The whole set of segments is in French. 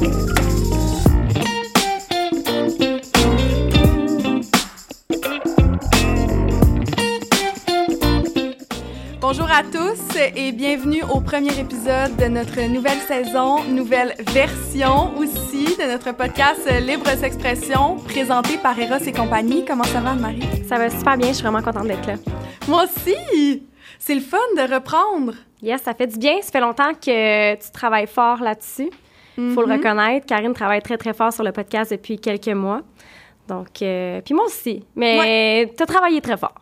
Bonjour à tous et bienvenue au premier épisode de notre nouvelle saison, nouvelle version aussi de notre podcast Libre S'expression, présenté par Eros et compagnie. Comment ça va, Marie? Ça va super bien, je suis vraiment contente d'être là. Moi aussi! C'est le fun de reprendre! Yes, ça fait du bien. Ça fait longtemps que tu travailles fort là-dessus. Il faut le Mhm. reconnaître. Karine travaille très, très fort sur le podcast depuis quelques mois. Donc, euh, puis moi aussi. Mais tu as travaillé très fort.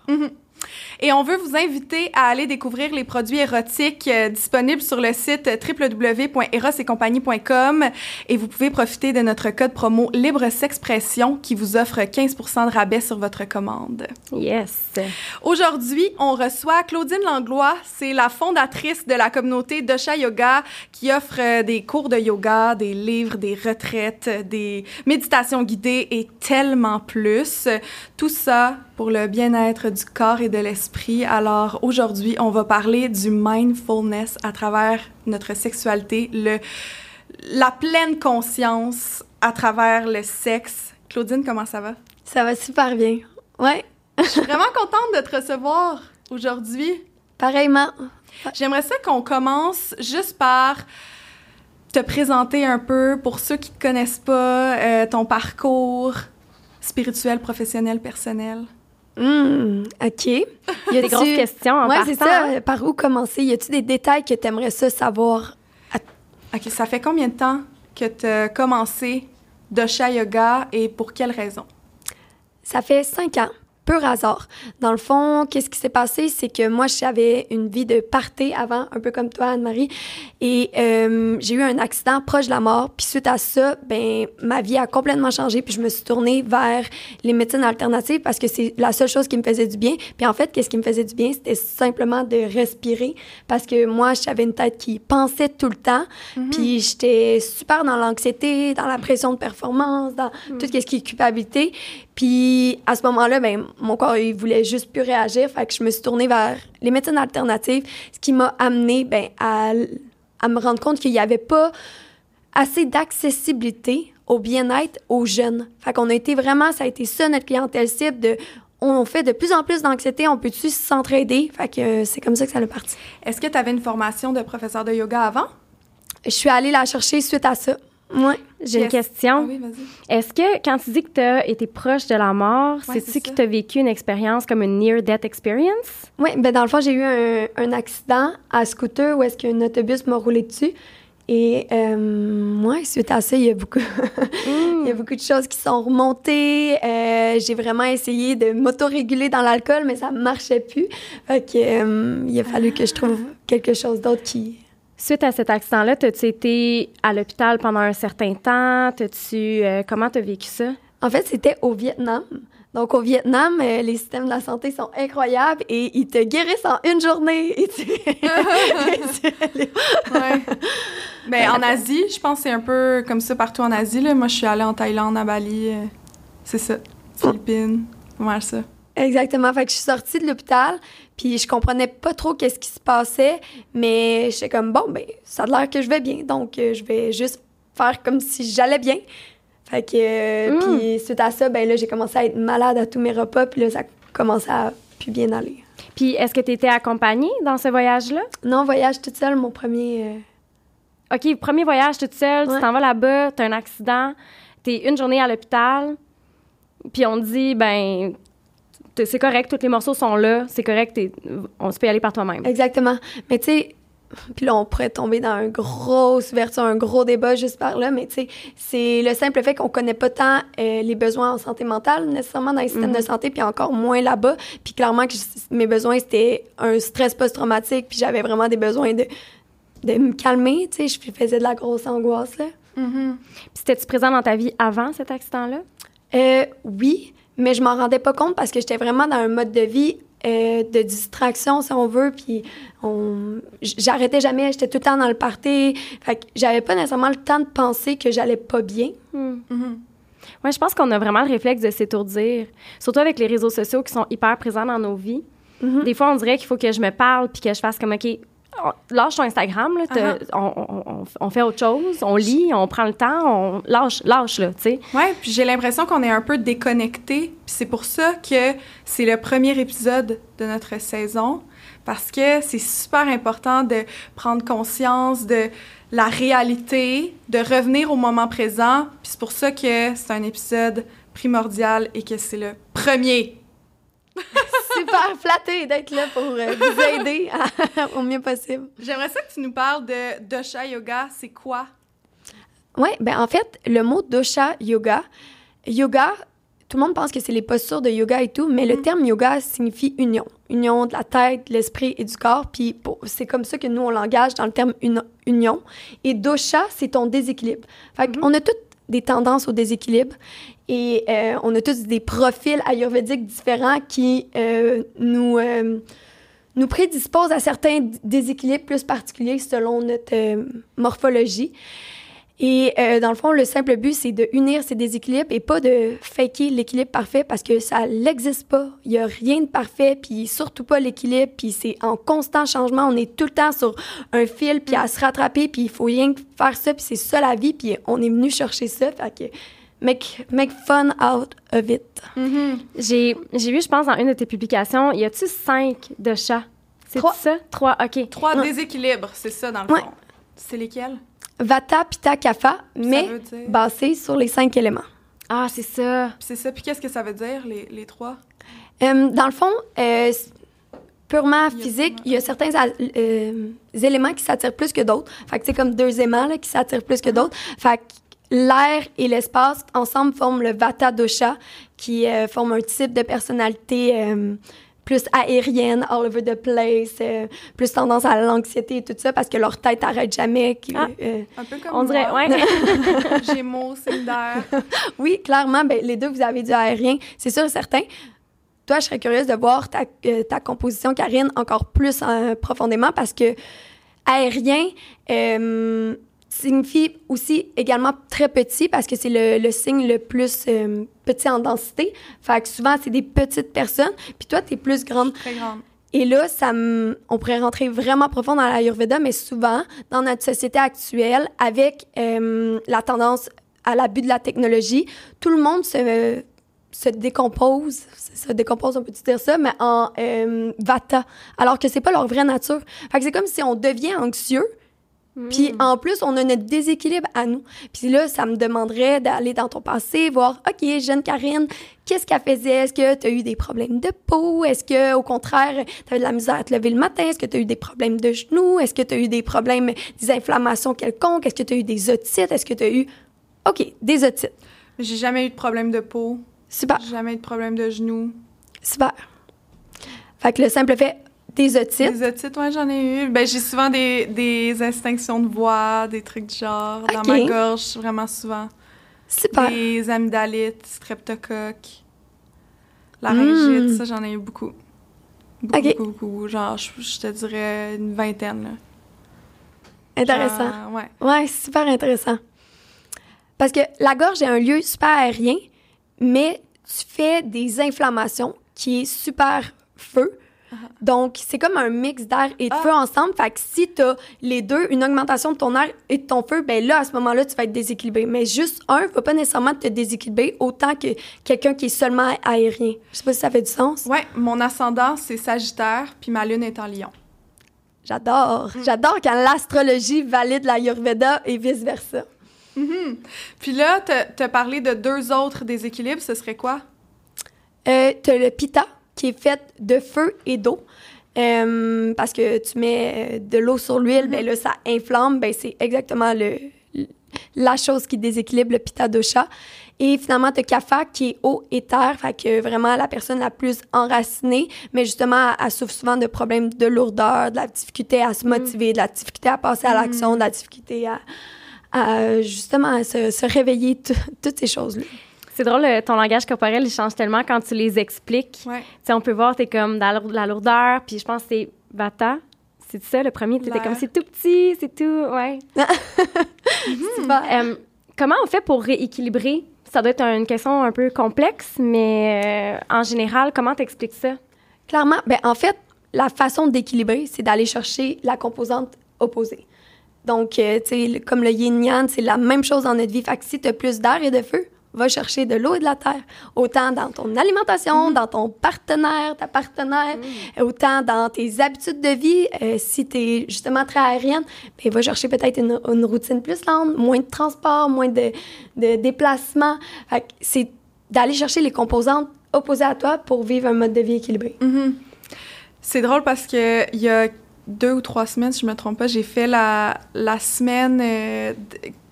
Et on veut vous inviter à aller découvrir les produits érotiques euh, disponibles sur le site www.erosetcompagnie.com et vous pouvez profiter de notre code promo Libre S'expression qui vous offre 15% de rabais sur votre commande. Yes. Aujourd'hui, on reçoit Claudine Langlois, c'est la fondatrice de la communauté Dosha Yoga qui offre euh, des cours de yoga, des livres, des retraites, des méditations guidées et tellement plus. Tout ça pour le bien-être du corps et de l'esprit. Alors aujourd'hui, on va parler du mindfulness à travers notre sexualité, le la pleine conscience à travers le sexe. Claudine, comment ça va? Ça va super bien. Ouais, Je suis vraiment contente de te recevoir aujourd'hui. pareillement. J'aimerais ça qu'on commence juste par te présenter un peu pour ceux qui te connaissent pas, euh, ton parcours spirituel, professionnel, personnel. Hmm, OK. Y Il y a des grosses questions en Ouais, c'est partant, ça. Par où commencer? Y a-tu des détails que tu aimerais ça savoir? OK, ça fait combien de temps que tu as commencé Dosha Yoga et pour quelle raison? Ça fait cinq ans. Pur hasard. Dans le fond, qu'est-ce qui s'est passé? C'est que moi, j'avais une vie de party avant, un peu comme toi, Anne-Marie. Et euh, j'ai eu un accident proche de la mort. Puis suite à ça, ben ma vie a complètement changé. Puis je me suis tournée vers les médecines alternatives parce que c'est la seule chose qui me faisait du bien. Puis en fait, qu'est-ce qui me faisait du bien? C'était simplement de respirer. Parce que moi, j'avais une tête qui pensait tout le temps. Puis j'étais super dans l'anxiété, dans la pression de performance, dans tout ce qui est culpabilité. Puis à ce moment-là, ben mon corps il voulait juste plus réagir, fait que je me suis tournée vers les médecines alternatives, ce qui m'a amené ben à, à me rendre compte qu'il n'y avait pas assez d'accessibilité au bien-être aux jeunes. Fait qu'on a été vraiment, ça a été ça notre clientèle cible de on fait de plus en plus d'anxiété, on peut-tu s'entraider? Fait que euh, c'est comme ça que ça a parti. Est-ce que tu avais une formation de professeur de yoga avant? Je suis allée la chercher suite à ça. Ouais. J'ai une question. Ah oui. Est-ce que quand tu dis que tu as été proche de la mort, Ouais, c'est-tu c'est que tu as vécu une expérience comme une near-death experience? Oui, ben dans le fond, j'ai eu un, un accident à scooter où est-ce qu'un autobus m'a roulé dessus. Et euh, moi, suite à ça, il y a beaucoup, il y a beaucoup de choses qui sont remontées. Euh, j'ai vraiment essayé de m'autoréguler dans l'alcool, mais ça marchait plus. Fait que, euh, il a fallu que je trouve quelque chose d'autre qui... Suite à cet accident-là, as-tu été à l'hôpital pendant un certain temps? T'as-tu, euh, comment tu as vécu ça? En fait, c'était au Vietnam. Donc, au Vietnam, euh, les systèmes de la santé sont incroyables et ils te guérissent en une journée. Et tu- et tu- Ouais. Ben, en Asie, je pense que c'est un peu comme ça partout en Asie. Là. Moi, je suis allée en Thaïlande, à Bali. euh, c'est ça. Philippines. Mal ça. Exactement. Fait que je suis sortie de l'hôpital, puis je comprenais pas trop qu'est-ce qui se passait, mais j'étais comme, bon, ben, ça a l'air que je vais bien, donc euh, je vais juste faire comme si j'allais bien. Fait que, euh, Mm. puis suite à ça, ben là, j'ai commencé à être malade à tous mes repas, puis là, ça commençait à plus bien aller. Puis est-ce que tu étais accompagnée dans ce voyage-là? Non, voyage toute seule, mon premier... euh, OK, premier voyage toute seule, Ouais. tu t'en vas là-bas, tu as un accident, tu es une journée à l'hôpital, puis on dit, ben, c'est correct, tous les morceaux sont là, c'est correct, on se peut y aller par toi-même. Exactement. Mais tu sais, puis là, on pourrait tomber dans une grosse ouverture, un gros débat juste par là, mais tu sais, c'est le simple fait qu'on connaît pas tant euh, les besoins en santé mentale nécessairement dans les systèmes de santé, puis encore moins là-bas. Puis clairement que je- mes besoins, c'était un stress post-traumatique, puis j'avais vraiment des besoins de, de me calmer, tu sais, je faisais de la grosse angoisse, là. Mhm. Puis c'était-tu présent dans ta vie avant cet accident-là? Euh, oui, mais je m'en rendais pas compte parce que j'étais vraiment dans un mode de vie euh, de distraction, si on veut, puis on... j'arrêtais jamais, j'étais tout le temps dans le party. Fait que j'avais pas nécessairement le temps de penser que j'allais pas bien. Hmm. Mhm. Ouais, je pense qu'on a vraiment le réflexe de s'étourdir, surtout avec les réseaux sociaux qui sont hyper présents dans nos vies. Mhm. Des fois, on dirait qu'il faut que je me parle puis que je fasse comme, OK, lâche ton Instagram, là, Uh-huh. on, on- on- on fait autre chose, on lit, on prend le temps, on lâche, lâche, là, tu sais. Ouais, puis j'ai l'impression qu'on est un peu déconnecté. Puis c'est pour ça que c'est le premier épisode de notre saison. parce que c'est super important de prendre conscience de la réalité, de revenir au moment présent. Puis c'est pour ça que c'est un épisode primordial et que c'est le premier. Super flatté d'être là pour euh, vous aider au mieux possible. J'aimerais ça que tu nous parles de dosha yoga. C'est quoi? Oui, ben en fait, le mot dosha yoga, yoga, tout le monde pense que c'est les postures de yoga et tout, mais le terme yoga signifie union. Union de la tête, de l'esprit et du corps. Puis c'est comme ça que nous, on l'engage dans le terme union. Et dosha, c'est ton déséquilibre. Fait qu'on a toutes des tendances au déséquilibre et euh, on a tous des profils ayurvédiques différents qui euh, nous, euh, nous prédisposent à certains déséquilibres plus particuliers selon notre morphologie. Et euh, dans le fond, le simple but, c'est de unir ces déséquilibres et pas de faker l'équilibre parfait parce que ça n'existe pas. Il y a rien de parfait, puis surtout pas l'équilibre, puis c'est en constant changement. On est tout le temps sur un fil, puis à se rattraper, puis il faut rien que faire ça, puis c'est ça la vie, puis on est venu chercher ça. Fait que make, make fun out of it. Mm-hmm. J'ai vu, je pense, dans une de tes publications, y a-tu cinq de chats? C'est ça? Trois, OK. Trois déséquilibres, c'est ça, dans le fond. C'est lesquels? Vata, Pitta, Kapha, mais basé sur les cinq éléments. Ah, c'est ça. C'est ça. Puis qu'est-ce que ça veut dire, les, les trois? Euh, dans le fond, euh, purement physique, il y a certains euh, éléments qui s'attirent plus que d'autres. Fait que c'est comme deux aimants là, qui s'attirent plus que uh-huh. d'autres. Fait que l'air et l'espace ensemble forment le Vata Dosha, qui forme un type de personnalité plus aérienne, all over the place, euh, plus tendance à l'anxiété et tout ça parce que leur tête n'arrête jamais. Ah, euh, un peu comme on dirait, ouais. Gémeaux, d'air. oui, clairement, ben, les deux, vous avez du aérien, c'est sûr et certain. Toi, je serais curieuse de voir ta, euh, ta composition, Karine, encore plus profondément parce que aérien, signifie aussi également très petit parce que c'est le, le, signe le plus euh, petit en densité. Fait que souvent, c'est des petites personnes. Puis toi, tu es plus grande. Très grande. Et là, ça on pourrait rentrer vraiment profond dans l'Ayurveda, mais souvent, dans notre société actuelle, avec euh, la tendance à l'abus de la technologie, tout le monde se, se décompose, se décompose, on peut dire ça, mais en euh, vata, alors que c'est pas leur vraie nature. Fait que c'est comme si on devient anxieux, puis mm. en plus, on a notre déséquilibre à nous. Puis là, ça me demanderait d'aller dans ton passé, voir, OK, jeune Karine, qu'est-ce qu'elle faisait? Est-ce que tu as eu des problèmes de peau? Est-ce que au contraire, tu as eu de la misère à te lever le matin? Est-ce que tu as eu des problèmes de genoux? Est-ce que tu as eu des problèmes, des inflammations quelconques? Est-ce que tu as eu des otites? Est-ce que tu as eu. OK, des otites. J'ai jamais eu de problème de peau. Super. Jamais eu de problème de genoux. Super. Fait que le simple fait, des otites? Des otites, ouais, j'en ai eu. Ben, j'ai souvent des, des instinctions de voix, des trucs du genre, dans ma gorge, vraiment souvent. Super. Des amygdalites, streptocoques, laryngite, mm. ça, j'en ai eu beaucoup. Beaucoup, beaucoup, beaucoup. Genre, je, te dirais une vingtaine, là. Intéressant. ouais. Ouais, super intéressant. Parce que la gorge est un lieu super aérien, mais tu fais des inflammations qui est super feu. Donc, c'est comme un mix d'air et de ah. feu ensemble. Fait que si tu as les deux, une augmentation de ton air et de ton feu, ben là, à ce moment-là, tu vas être déséquilibré. Mais juste un ne va pas nécessairement te déséquilibrer autant que quelqu'un qui est seulement aérien. Je sais pas si ça fait du sens. Ouais, mon ascendant, c'est Sagittaire, puis ma lune est en Lion. J'adore. Mm. J'adore quand l'astrologie valide l'Ayurveda et vice-versa. Mm-hmm. Puis là, tu as parlé de deux autres déséquilibres. Ce serait quoi? Euh, tu as le Pitta, qui est faite de feu et d'eau. Euh, parce que tu mets euh, de l'eau sur l'huile, ben là, ça inflamme. Ben, c'est exactement le, la chose qui déséquilibre le dosha. Et finalement, tu as Kapha qui est eau et terre, fait que vraiment la personne la plus enracinée, mais justement, elle, souffre souvent de problèmes de lourdeur, de la difficulté à se mm. motiver, de la difficulté à passer à mm. l'action, de la difficulté à, justement se, se réveiller, toutes ces choses-là. C'est drôle, ton langage corporel, il change tellement quand tu les expliques. Ouais. on peut voir, tu es comme dans la lourdeur, puis je pense que c'est Vata. C'est ça, le premier, tu étais comme c'est tout petit, c'est tout, ouais. euh, comment on fait pour rééquilibrer? Ça doit être une question un peu complexe, mais euh, en général, comment tu expliques ça? Clairement, ben en fait, la façon d'équilibrer, c'est d'aller chercher la composante opposée. Donc, euh, tu sais, comme le yin-yang, c'est la même chose dans notre vie. Fait que si tu as plus d'air et de feu, va chercher de l'eau et de la terre, autant dans ton alimentation, dans ton partenaire, ta partenaire, autant dans tes habitudes de vie. Euh, si tu es justement très aérienne, ben, va chercher peut-être une, une routine plus lente, moins de transport, moins de, de déplacement. C'est d'aller chercher les composantes opposées à toi pour vivre un mode de vie équilibré. Mhm. C'est drôle parce que il y a deux ou trois semaines, si je me trompe pas, j'ai fait la, la semaine euh,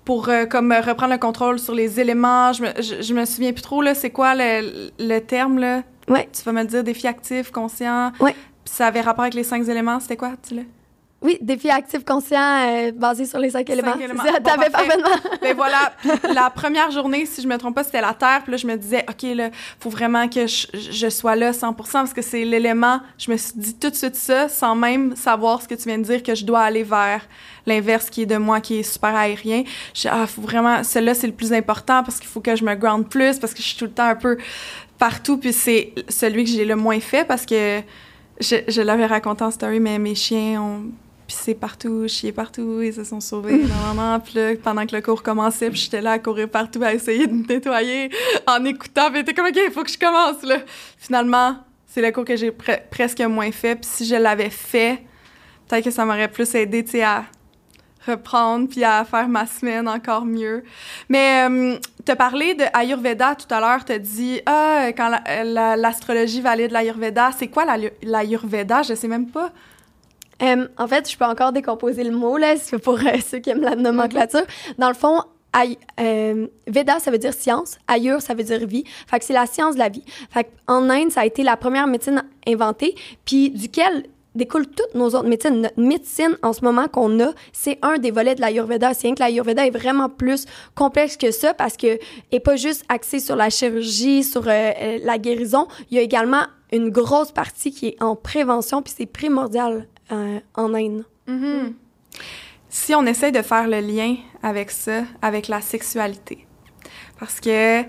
pour euh, comme euh, reprendre le contrôle sur les éléments. Je me, je, je me souviens plus trop là, c'est quoi le, le terme là? Ouais. Tu vas me le dire défi actif, conscient. Ouais. Ça avait rapport avec les cinq éléments, c'était quoi Dis-le? Oui, défi actif conscient euh, basé sur les cinq éléments. éléments. C'est ça, Bon, T'avais parfait. parfaitement. Ben voilà, la première journée, si je me trompe pas, c'était la terre. Puis là, je me disais, OK, là, faut vraiment que je, je sois là 100 parce que c'est l'élément. Je me suis dit tout de suite ça, sans même savoir ce que tu viens de dire, que je dois aller vers l'inverse qui est de moi, qui est super aérien. Je ah, faut vraiment, celui-là, c'est le plus important parce qu'il faut que je me ground plus, parce que je suis tout le temps un peu partout. Puis c'est celui que j'ai le moins fait parce que je, je l'avais raconté en story, mais mes chiens ont pissé partout, chié partout, ils se sont sauvés, non. Puis là, pendant que le cours commençait, puis j'étais là à courir partout, à essayer de me nettoyer en écoutant, puis j'étais comme, OK, il faut que je commence, là. Finalement, c'est le cours que j'ai pre- presque moins fait, puis si je l'avais fait, peut-être que ça m'aurait plus aidé, tu sais, à reprendre puis à faire ma semaine encore mieux. Mais euh, t'as parlé de Ayurveda tout à l'heure, t'as dit ah quand la- la- l'astrologie valide l'Ayurveda, c'est quoi la- l'Ayurveda? Je sais même pas. Euh, en fait, je peux encore décomposer le mot, là, pour euh, ceux qui aiment la nomenclature. Dans le fond, euh, Veda, ça veut dire science. Ayur, ça veut dire vie. Fait que c'est la science de la vie. Fait que en Inde, ça a été la première médecine inventée, puis duquel découlent toutes nos autres médecines. Notre médecine, en ce moment, qu'on a, c'est un des volets de l'Ayurveda. C'est rien que l'Ayurveda est vraiment plus complexe que ça parce que est pas juste axé sur la chirurgie, sur la guérison. Il y a également une grosse partie qui est en prévention, puis c'est primordial euh, en Inde. Mhm. Si on essaie de faire le lien avec ça, avec la sexualité, parce que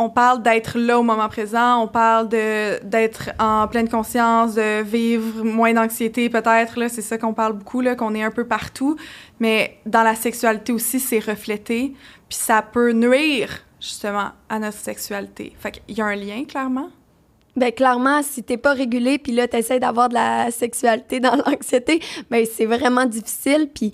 on parle d'être là au moment présent, on parle d'être en pleine conscience, de vivre moins d'anxiété peut-être c'est ça qu'on parle beaucoup qu'on est un peu partout, mais dans la sexualité aussi c'est reflété, puis ça peut nuire justement à notre sexualité. Fait qu'il y a un lien clairement. Ben clairement, si t'es pas régulé, puis là t'essaies d'avoir de la sexualité dans l'anxiété, ben c'est vraiment difficile. Puis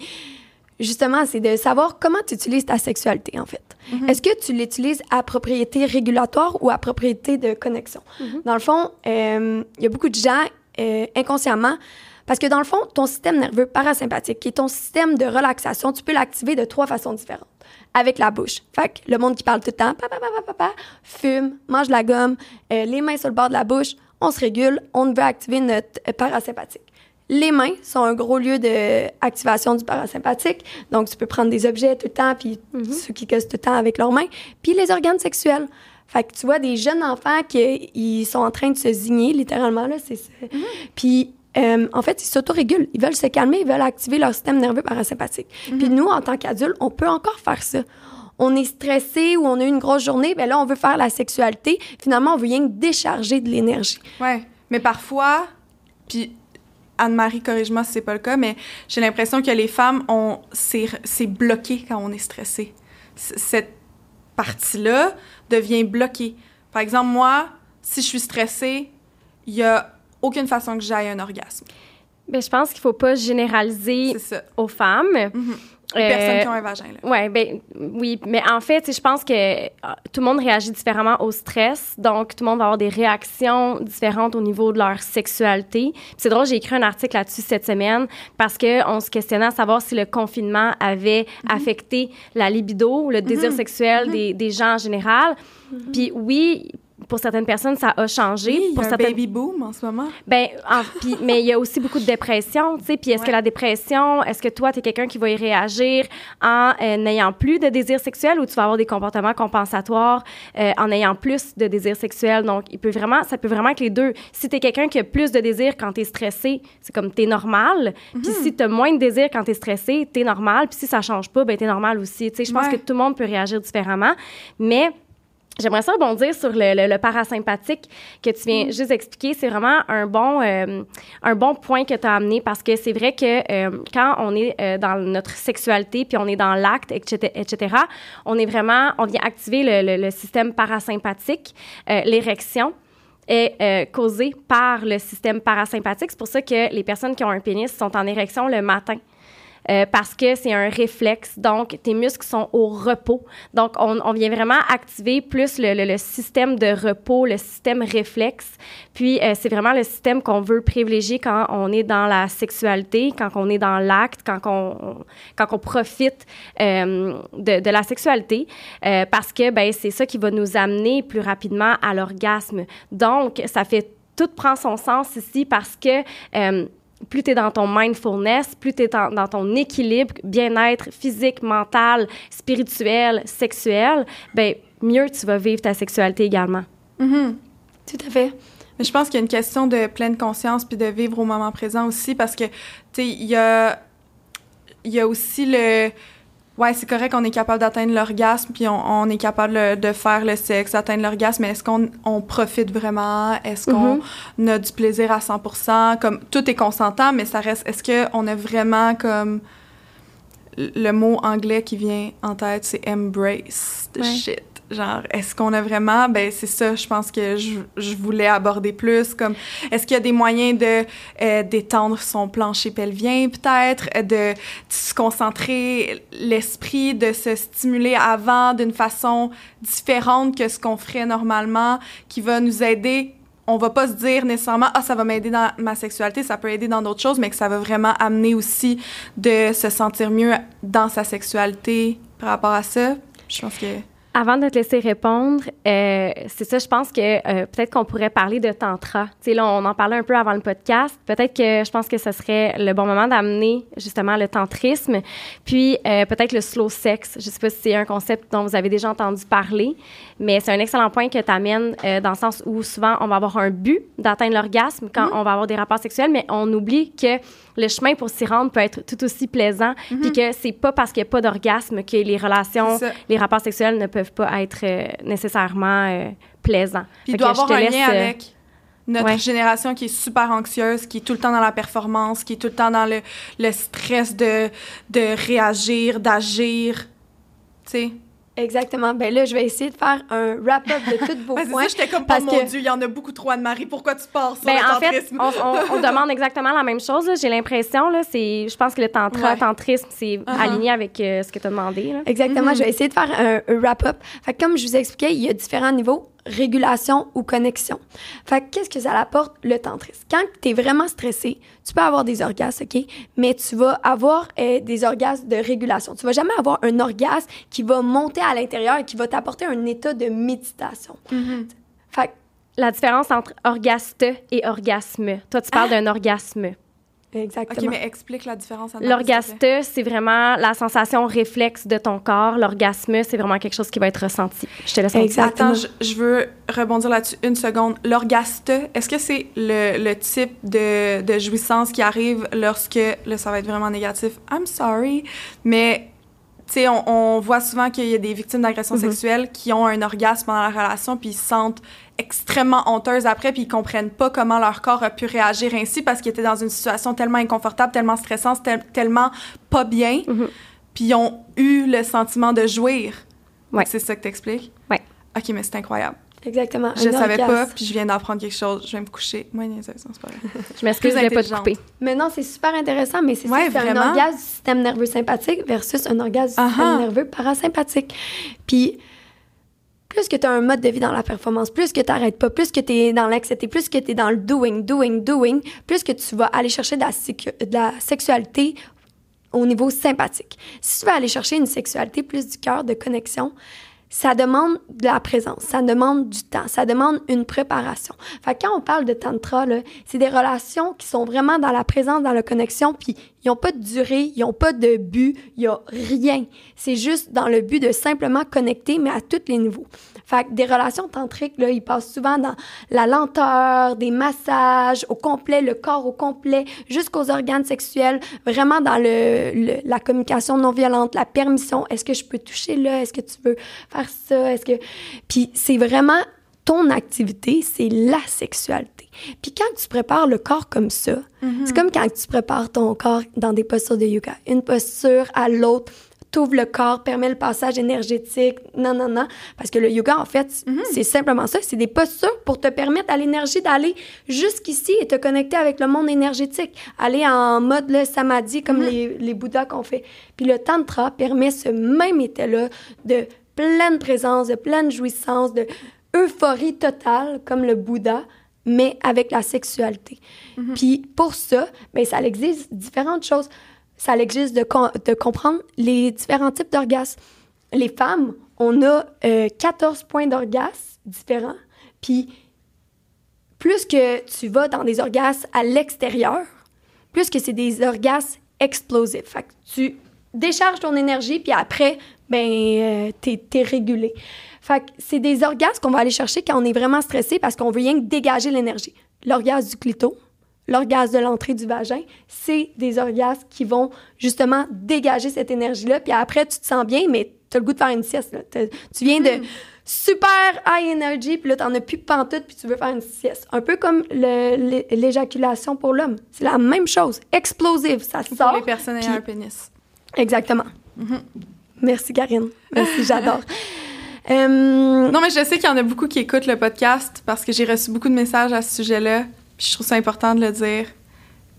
justement, c'est de savoir comment tu utilises ta sexualité en fait. Est-ce que tu l'utilises à propriété régulatoire ou à propriété de connexion? Dans le fond, euh, il y a beaucoup de gens euh, inconsciemment. Parce que dans le fond, ton système nerveux parasympathique, qui est ton système de relaxation, tu peux l'activer de trois façons différentes. Avec la bouche. Fait que le monde qui parle tout le temps, papa, papa, papa, fume, mange de la gomme, euh, les mains sur le bord de la bouche, on se régule, on veut activer notre euh, parasympathique. Les mains sont un gros lieu d'activation du parasympathique. Donc, tu peux prendre des objets tout le temps, puis ceux qui cassent tout le temps avec leurs mains. Puis les organes sexuels. Fait que tu vois des jeunes enfants qui ils sont en train de se zigner, littéralement, là, c'est ça. Puis, euh, en fait, ils s'autorégulent. Ils veulent se calmer, ils veulent activer leur système nerveux parasympathique. Puis nous, en tant qu'adultes, on peut encore faire ça. On est stressé ou on a eu une grosse journée, ben là, on veut faire la sexualité. Finalement, on veut rien que décharger de l'énergie. Ouais, mais parfois, puis Anne-Marie, corrige-moi si c'est pas le cas, mais j'ai l'impression que les femmes ont c'est c'est bloqué quand on est stressé. C- Cette partie-là devient bloquée. Par exemple, moi, si je suis stressée, il y a aucune façon que j'aille un orgasme. Ben, je pense qu'il faut pas généraliser aux femmes. Mhm. Les Euh, personnes qui ont un vagin, là. Ouais, ben oui, mais en fait, je pense que euh, tout le monde réagit différemment au stress, donc tout le monde va avoir des réactions différentes au niveau de leur sexualité. C'est drôle, j'ai écrit un article là-dessus cette semaine parce que on se questionnait à savoir si le confinement avait affecté la libido, le désir sexuel des, des gens en général. Puis oui, pour certaines personnes, ça a changé. Oui, il y pour a un certaines baby boom en ce moment. ben, en- mais il y a aussi beaucoup de dépression, tu sais. Puis est-ce Ouais. que la dépression, est-ce que toi, tu es quelqu'un qui va y réagir en euh, n'ayant plus de désir sexuel ou tu vas avoir des comportements compensatoires euh, en ayant plus de désir sexuel? Donc, il peut vraiment, ça peut vraiment être les deux. Si tu es quelqu'un qui a plus de désir quand tu es stressé, c'est comme tu es normal. Puis si tu as moins de désir quand tu es stressé, tu es normal. Puis si ça change pas, ben tu es normal aussi. Tu sais, je pense Ouais. que tout le monde peut réagir différemment. Mais J'aimerais ça rebondir sur le, le, parasympathique que tu viens mm. juste expliquer. C'est vraiment un bon, euh, un bon point que tu as amené parce que c'est vrai que euh, quand on est euh, dans notre sexualité puis on est dans l'acte, etc., etc., on est vraiment, on vient activer le, le système parasympathique, l'érection est causée par le système parasympathique. C'est pour ça que les personnes qui ont un pénis sont en érection le matin. Euh, parce que c'est un réflexe. Donc, tes muscles sont au repos. Donc, on, vient vraiment activer plus le, système de repos, le système réflexe. Puis, euh, c'est vraiment le système qu'on veut privilégier quand on est dans la sexualité, quand on est dans l'acte, quand on, profite euh, de, la sexualité, parce que ben, c'est ça qui va nous amener plus rapidement à l'orgasme. Donc, ça fait tout prend son sens ici parce que plus tu es dans ton mindfulness, plus tu es dans, ton équilibre, bien-être physique, mental, spirituel, sexuel, ben mieux tu vas vivre ta sexualité également. Mm-hmm. Tout à fait. Mais je pense qu'il y a une question de pleine conscience puis de vivre au moment présent aussi parce que, tu sais, il y a, y a aussi le ouais, c'est correct qu'on est capable d'atteindre l'orgasme, puis on, est capable de faire le sexe, d'atteindre l'orgasme, mais est-ce qu'on on profite vraiment? Est-ce qu'on mm-hmm. a du plaisir à 100% Comme, tout est consentant, mais ça reste... Est-ce qu'on a vraiment comme... Le mot anglais qui vient en tête, c'est « embrace the shit ». Genre, est-ce qu'on a vraiment, ben c'est ça, je pense que je, je, voulais aborder plus, comme, est-ce qu'il y a des moyens de euh, d'étendre son plancher pelvien, peut-être, de, de, se concentrer l'esprit, de se stimuler avant d'une façon différente que ce qu'on ferait normalement, qui va nous aider on va pas se dire nécessairement ah ça va m'aider dans ma sexualité, ça peut aider dans d'autres choses, mais que ça va vraiment amener aussi de se sentir mieux dans sa sexualité par rapport à ça? Je pense que avant de te laisser répondre, euh, c'est ça, je pense que euh, peut-être qu'on pourrait parler de tantra. Tu sais, là, on en parlait un peu avant le podcast. Peut-être que je pense que ce serait le bon moment d'amener justement le tantrisme, puis euh, peut-être le slow sex. Je sais pas si c'est un concept dont vous avez déjà entendu parler, mais c'est un excellent point que tu amènes euh, dans le sens où souvent on va avoir un but d'atteindre l'orgasme quand mm-hmm. on va avoir des rapports sexuels, mais on oublie que le chemin pour s'y rendre peut être tout aussi plaisant, mm-hmm. puis que c'est pas parce qu'il n'y a pas d'orgasme que les relations, les rapports sexuels ne peuvent pas être euh, nécessairement euh, plaisants. Puis il doit avoir un lien avec notre génération qui est super anxieuse, qui est tout le temps dans la performance, qui est tout le temps dans le, le stress de, de réagir, d'agir. Tu sais? Exactement. Ben là, je vais essayer de faire un wrap-up de tous vos points. C'est ça, j'étais comme, oh mon Dieu, il y en a beaucoup trop, Anne-Marie. Pourquoi tu pars sur ben, le en fait, on, on, demande exactement la même chose. J'ai l'impression, là, c'est... Je pense que le tantra, tantrisme, c'est uh-huh. aligné avec euh, ce que tu as demandé. Là. Exactement. Mm-hmm. Je vais essayer de faire un, un wrap-up. Fait comme je vous expliquais, il y a différents niveaux régulation ou connexion. Fait qu'est-ce que ça apporte? Le tantrisme? Quand tu es vraiment stressé, tu peux avoir des orgasmes, OK? Mais tu vas avoir euh, des orgasmes de régulation. Tu vas jamais avoir un orgasme qui va monter à l'intérieur et qui va t'apporter un état de méditation. Mm-hmm. Fait la différence entre orgaste et orgasme. Toi, tu parles ah! d'un orgasme. Exactement. OK, mais explique la différence. L'orgaste, c'est vraiment la sensation réflexe de ton corps. L'orgasme, c'est vraiment quelque chose qui va être ressenti. Je te laisse Exactement. Attends, je, veux rebondir là-dessus une seconde. L'orgaste, est-ce que c'est le, le, type de, de jouissance qui arrive lorsque, là, ça va être vraiment négatif, I'm sorry, mais tu sais, on, on, voit souvent qu'il y a des victimes d'agressions mm-hmm. sexuelles qui ont un orgasme dans la relation, puis ils se sentent extrêmement honteuses après, puis ils comprennent pas comment leur corps a pu réagir ainsi parce qu'ils étaient dans une situation tellement inconfortable, tellement stressante, tellement pas bien, mm-hmm. puis ils ont eu le sentiment de jouir. Ouais. C'est ça que t'expliques? Oui. OK, mais c'est incroyable. Exactement. Je savais pas, puis je viens d'apprendre quelque chose. Je vais me coucher. Moi, c'est pas vrai. je m'excuse, je vais pas te couper. Mais non, c'est super intéressant, mais c'est ouais, un orgasme du système nerveux sympathique versus un orgasme du système nerveux parasympathique. Puis plus que tu as un mode de vie dans la performance, plus que tu n'arrêtes pas, plus que tu es dans l'anxiété, plus que tu es dans le doing, doing, doing, plus que tu vas aller chercher de la, sexualité au niveau sympathique. Si tu veux aller chercher une sexualité plus du cœur, de connexion, ça demande de la présence, ça demande du temps, ça demande une préparation. Fait quand on parle de tantra, c'est des relations qui sont vraiment dans la présence, dans la connexion, puis ils n'ont pas de durée, ils n'ont pas de but, il n'y a rien. C'est juste dans le but de simplement connecter, mais à tous les niveaux. Fait des relations tantriques, là, ils passent souvent dans la lenteur, des massages au complet, le corps au complet, jusqu'aux organes sexuels, vraiment dans le, la communication non violente, la permission. Est-ce que je peux toucher là? Est-ce que tu veux faire faire ça? Est-ce que. Puis c'est vraiment ton activité, c'est la sexualité. Puis quand tu prépares le corps comme ça, c'est comme quand tu prépares ton corps dans des postures de yoga. Une posture à l'autre, t'ouvres le corps, permet le passage énergétique, non, non, non. Parce que le yoga, en fait, c'est simplement ça. C'est des postures pour te permettre à l'énergie d'aller jusqu'ici et te connecter avec le monde énergétique. Aller en mode le samadhi, comme les, les bouddhas qu'on fait. Puis le tantra permet ce même état-là de pleine présence, de pleine jouissance, de euphorie totale, comme le Bouddha, mais avec la sexualité. Puis pour ça, ben, ça existe différentes choses. Ça existe de, com- de comprendre les différents types d'orgasmes. Les femmes, on a euh, 14 points d'orgasme différents. Puis plus que tu vas dans des orgasmes à l'extérieur, plus que c'est des orgasmes explosifs. Fait que tu décharges ton énergie, puis après, ben, euh, t'es, t'es régulé. Fait que c'est des orgasmes qu'on va aller chercher quand on est vraiment stressé parce qu'on veut rien que dégager l'énergie. L'orgasme du clito, l'orgasme de l'entrée du vagin, c'est des orgasmes qui vont justement dégager cette énergie-là. Puis après, tu te sens bien, mais tu as le goût de faire une sieste. là. T'as- Tu viens de super high energy, puis là, t'en as plus pantoute, puis tu veux faire une sieste. Un peu comme le- l'é- l'éjaculation pour l'homme. C'est la même chose. Explosive, ça Pour sort. les personnes ayant un pénis. Exactement. Mhm. Merci, Karine. Merci, j'adore. Euh, Non, mais je sais qu'il y en a beaucoup qui écoutent le podcast parce que j'ai reçu beaucoup de messages à ce sujet-là. Puis je trouve ça important de le dire.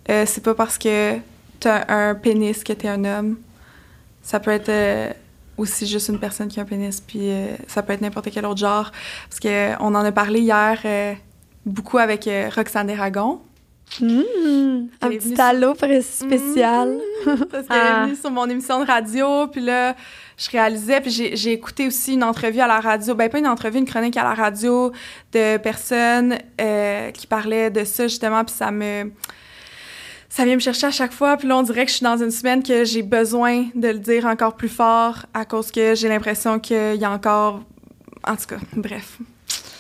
Euh, c'est pas parce que t'as un pénis que t'es un homme. Ça peut être euh, aussi juste une personne qui a un pénis, puis ça peut être n'importe quel autre genre. Parce que on en a parlé hier beaucoup avec Roxane Desragon. Mm, un petit venue halo pré- spécial. Parce qu'elle Ah. est venue sur mon émission de radio, puis là, je réalisais, puis j'ai, j'ai écouté aussi une entrevue à la radio, ben pas une entrevue, une chronique à la radio de personnes euh, qui parlaient de ça, justement, puis ça me... Ça vient me chercher à chaque fois, puis là, on dirait que je suis dans une semaine que j'ai besoin de le dire encore plus fort à cause que j'ai l'impression qu'il y a encore... En tout cas, bref.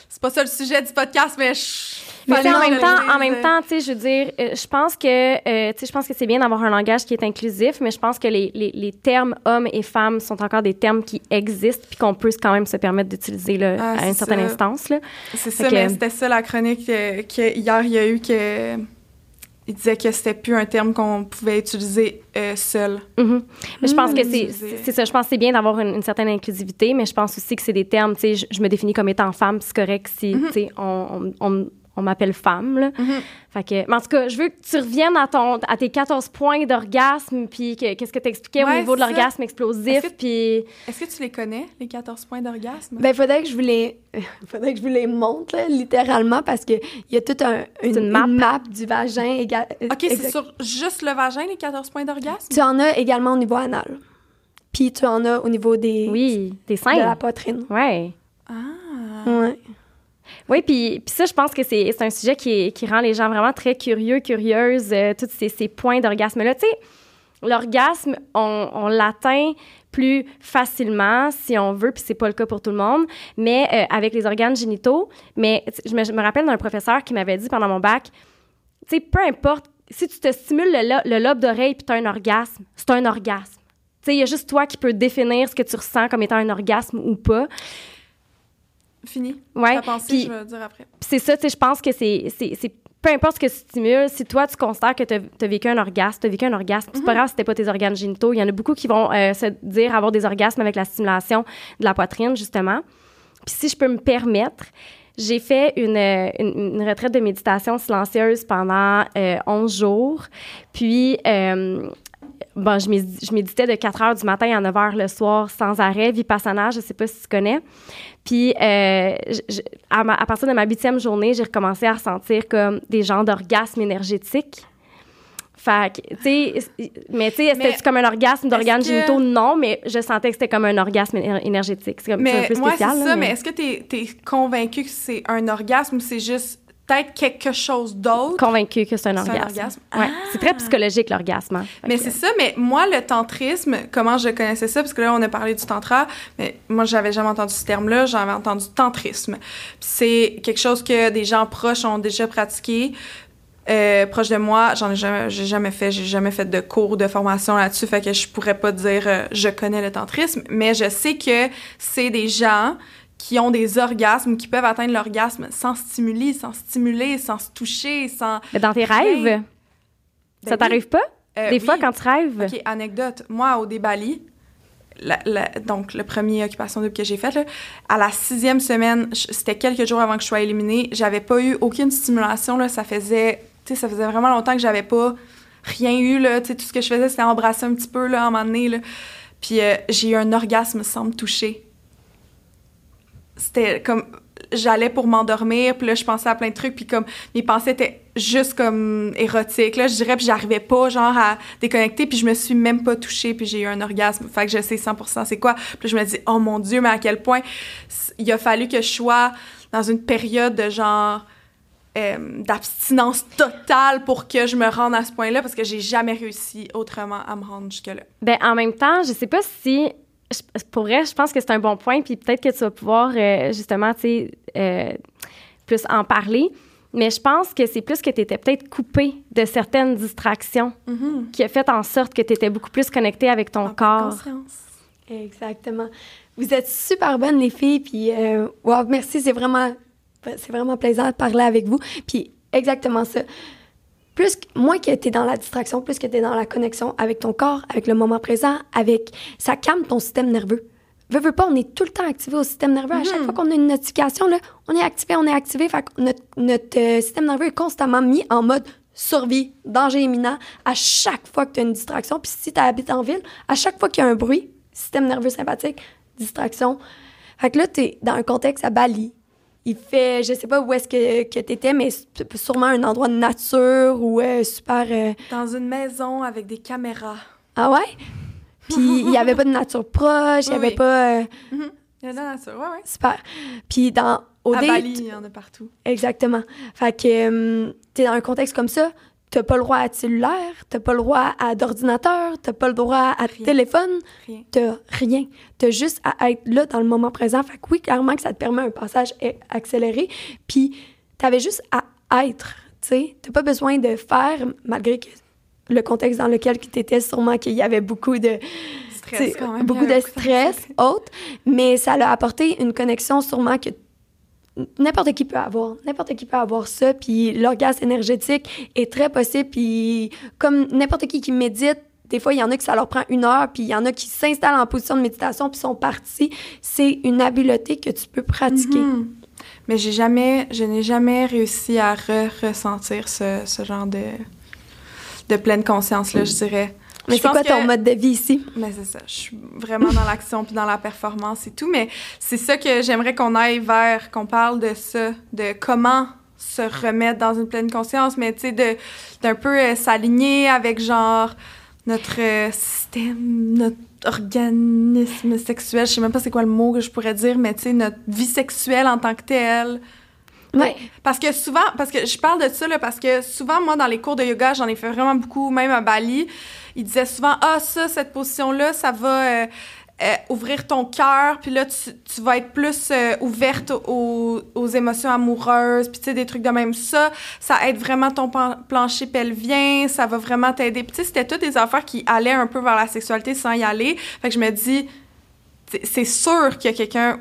C'est pas ça le sujet du podcast, mais je... Mais en même temps, en même temps, tu sais, je veux dire, euh, je pense que, euh, tu sais, je pense que c'est bien d'avoir un langage qui est inclusif, mais je pense que les, les, les termes hommes et femmes sont encore des termes qui existent puis qu'on peut quand même se permettre d'utiliser là, Ah, à une certaine ça. instance là. C'est ça, que- mais c'était ça la chronique euh, que hier il y a eu que il disait que c'était plus un terme qu'on pouvait utiliser euh, seul. Mhm. Mais je pense que c'est ça. Je pense que c'est bien d'avoir une, une certaine inclusivité, mais je pense aussi que c'est des termes. Tu sais, je, je me définis comme étant femme, c'est correct si tu sais on, on, on, on m'appelle femme. Là. Mhm. Fait que, mais en tout cas, je veux que tu reviennes à ton à tes 14 points d'orgasme, puis que- qu'est-ce que tu expliquais au niveau de l'orgasme explosif, Est-ce que- puis Est-ce que tu les connais, les 14 points d'orgasme? Ben, faudrait que je vous les, faudrait que je vous les montre, là, littéralement, parce que il y a toute un, une, une map. une map du vagin. éga- OK, c'est sur juste le vagin, les 14 points d'orgasme? Tu en as également au niveau anal. Puis tu en as au niveau des, oui, des de la seins. poitrine. Ouais. Ah! Ouais. Oui, puis, ça, je pense que c'est un sujet qui, rend les gens vraiment très curieux, curieuses, euh, tous ces, points d'orgasme-là. Tu sais, l'orgasme, on, l'atteint plus facilement, si on veut, puis c'est pas le cas pour tout le monde, mais euh, avec les organes génitaux. Mais je me, rappelle d'un professeur qui m'avait dit pendant mon bac, tu sais, peu importe, si tu te stimules le lobe d'oreille puis tu as un orgasme, c'est un orgasme. Tu sais, il y a juste toi qui peux définir ce que tu ressens comme étant un orgasme ou pas. Fini. Ouais, puis- je vais dire après. C'est ça, tu sais, je pense que c'est, peu importe ce que tu stimules, si toi, tu considères que tu as vécu un orgasme, tu as vécu un orgasme, c'est pas grave si c'était pas tes organes génitaux. Il y en a beaucoup qui vont euh, se dire avoir des orgasmes avec la stimulation de la poitrine, justement. Puis si je peux me permettre, j'ai fait une, euh, une, une retraite de méditation silencieuse pendant euh, 11 jours. Puis, euh, bon, je, médi- je méditais de 4 heures du matin à 9 heures le soir sans arrêt, Vipassana, je sais pas si tu connais. Puis, euh, je- à, ma- à partir de ma huitième journée, j'ai recommencé à ressentir comme des genres d'orgasmes énergétiques. Fait que, tu sais, mais tu sais, c'était comme un orgasme d'organes que- génitaux? Non, mais je sentais que c'était comme un orgasme éner- énergétique. C'est comme un peu moi, spécial. c'est là, ça, mais est-ce que t'es es convaincu que c'est un orgasme ou c'est juste peut-être quelque chose d'autre? convaincue que c'est un un orgasme. orgasme. Ouais. Ah! C'est très psychologique, l'orgasme. hein. Mais c'est ça, mais moi, le tantrisme, comment je connaissais ça, parce que là, on a parlé du tantra, mais moi, j'avais jamais entendu ce terme-là, j'avais entendu tantrisme. C'est quelque chose que des gens proches ont déjà pratiqué. euh, proche de moi. J'en ai jamais, j'ai jamais fait, j'ai jamais fait de cours de formation là-dessus, fait que je pourrais pas dire euh, je connais le tantrisme, mais je sais que c'est des gens qui ont des orgasmes, qui peuvent atteindre l'orgasme sans stimuler, sans stimuler, sans se toucher, sans. Mais dans tes rêves, ça Ben t'arrive pas? Euh, Des oui. fois, quand tu rêves? OK, anecdote. Moi, au débali, la, la- donc, le premier occupation double que j'ai faite, à la sixième semaine, c'était quelques jours avant que je sois éliminée, j'avais pas eu aucune stimulation, là, ça faisait, tu sais, ça faisait vraiment longtemps que j'avais pas rien eu, là, tout ce que je faisais, c'était embrasser un petit peu, là, à un moment donné, là. Puis euh, j'ai eu un orgasme sans me toucher. C'était comme, j'allais pour m'endormir, puis là, je pensais à plein de trucs, puis comme, mes pensées étaient juste comme érotiques, là, je dirais, puis j'arrivais pas, genre, à déconnecter, puis je me suis même pas touchée, puis j'ai eu un orgasme. Fait que je sais 100% c'est quoi. Puis je me dis, oh mon Dieu, mais à quel point il a fallu que je sois dans une période de genre, euh, d'abstinence totale pour que je me rende à ce point-là, parce que j'ai jamais réussi autrement à me rendre jusque-là. Ben, en même temps, je sais pas si. Je- Pour vrai, je pense que c'est un bon point, puis peut-être que tu vas pouvoir, euh, justement, tu sais, euh, plus en parler. Mais je pense que c'est plus que tu étais peut-être coupé de certaines distractions qui a fait en sorte que tu étais beaucoup plus connecté avec ton En corps. conscience. Exactement. Vous êtes super bonnes, les filles. Puis, euh, wow, merci. C'est vraiment, c'est vraiment plaisant de parler avec vous. Puis, exactement ça. Plus, que- moins que tu es dans la distraction, plus que tu es dans la connexion avec ton corps, avec le moment présent, avec. Ça calme ton système nerveux. Veux, veux pas, on est tout le temps activé au système nerveux. À chaque fois qu'on a une notification, là, on est activé, on est activé. Fait que notre, notre euh, système nerveux est constamment mis en mode survie, danger imminent, à chaque fois que tu as une distraction. Puis si tu habites en ville, à chaque fois qu'il y a un bruit, système nerveux sympathique, distraction. Fait que là, tu es dans un contexte à Bali. Il fait, je sais pas où est-ce que, que tu étais, mais sûrement un endroit de nature ou euh, super. euh, Dans une maison avec des caméras. Ah ouais? Puis il y avait pas de nature proche, il y Oui, avait oui. pas. euh, Il y a de la nature, ouais, ouais. super. Puis dans. Au à Bali, il y en a partout. Exactement. Fait que euh, t'es dans un contexte comme ça, t'as pas le droit à cellulaire, t'as pas le droit à d'ordinateur, t'as pas le droit à Rien. téléphone, t'as rien. T'as juste à être là dans le moment présent. Fait que oui, clairement que ça te permet un passage accéléré. Puis t'avais juste à être, tu sais. T'as pas besoin de faire, malgré que le contexte dans lequel tu étais, sûrement qu'il y avait beaucoup de Stress T'sais, quand même. beaucoup de stress, autres, mais ça l'a apporté une connexion sûrement que n'importe qui peut avoir. N'importe qui peut avoir ça, puis l'orgasme énergétique est très possible, puis comme n'importe qui qui médite, des fois, il y en a que ça leur prend une heure, puis il y en a qui s'installent en position de méditation, puis sont partis. C'est une habileté que tu peux pratiquer. Mhm. Mais j'ai jamais, je n'ai jamais réussi à re-ressentir ce, ce genre de, de pleine conscience-là, je dirais. Mais c'est quoi ton que- mode de vie ici? Mais c'est ça, je suis vraiment dans l'action puis dans la performance et tout, mais c'est ça que j'aimerais qu'on aille vers, qu'on parle de ça, de comment se remettre dans une pleine conscience, mais tu sais, d'un peu euh, s'aligner avec genre notre euh, système, notre organisme sexuel, je sais même pas c'est quoi le mot que je pourrais dire, mais tu sais, notre vie sexuelle en tant que telle. Ouais. Parce que souvent, parce que je parle de ça, là, parce que souvent, moi, dans les cours de yoga, j'en ai fait vraiment beaucoup, même à Bali, ils disaient souvent, ah, ça, cette position-là, ça va euh, euh, ouvrir ton cœur, puis là, tu, vas être plus euh, ouverte aux, aux émotions amoureuses, puis tu sais, des trucs de même. Ça, ça aide vraiment ton plancher pelvien, ça va vraiment t'aider. Puis tu sais, c'était toutes des affaires qui allaient un peu vers la sexualité sans y aller. Fait que je me dis, c'est- sûr qu'il y a quelqu'un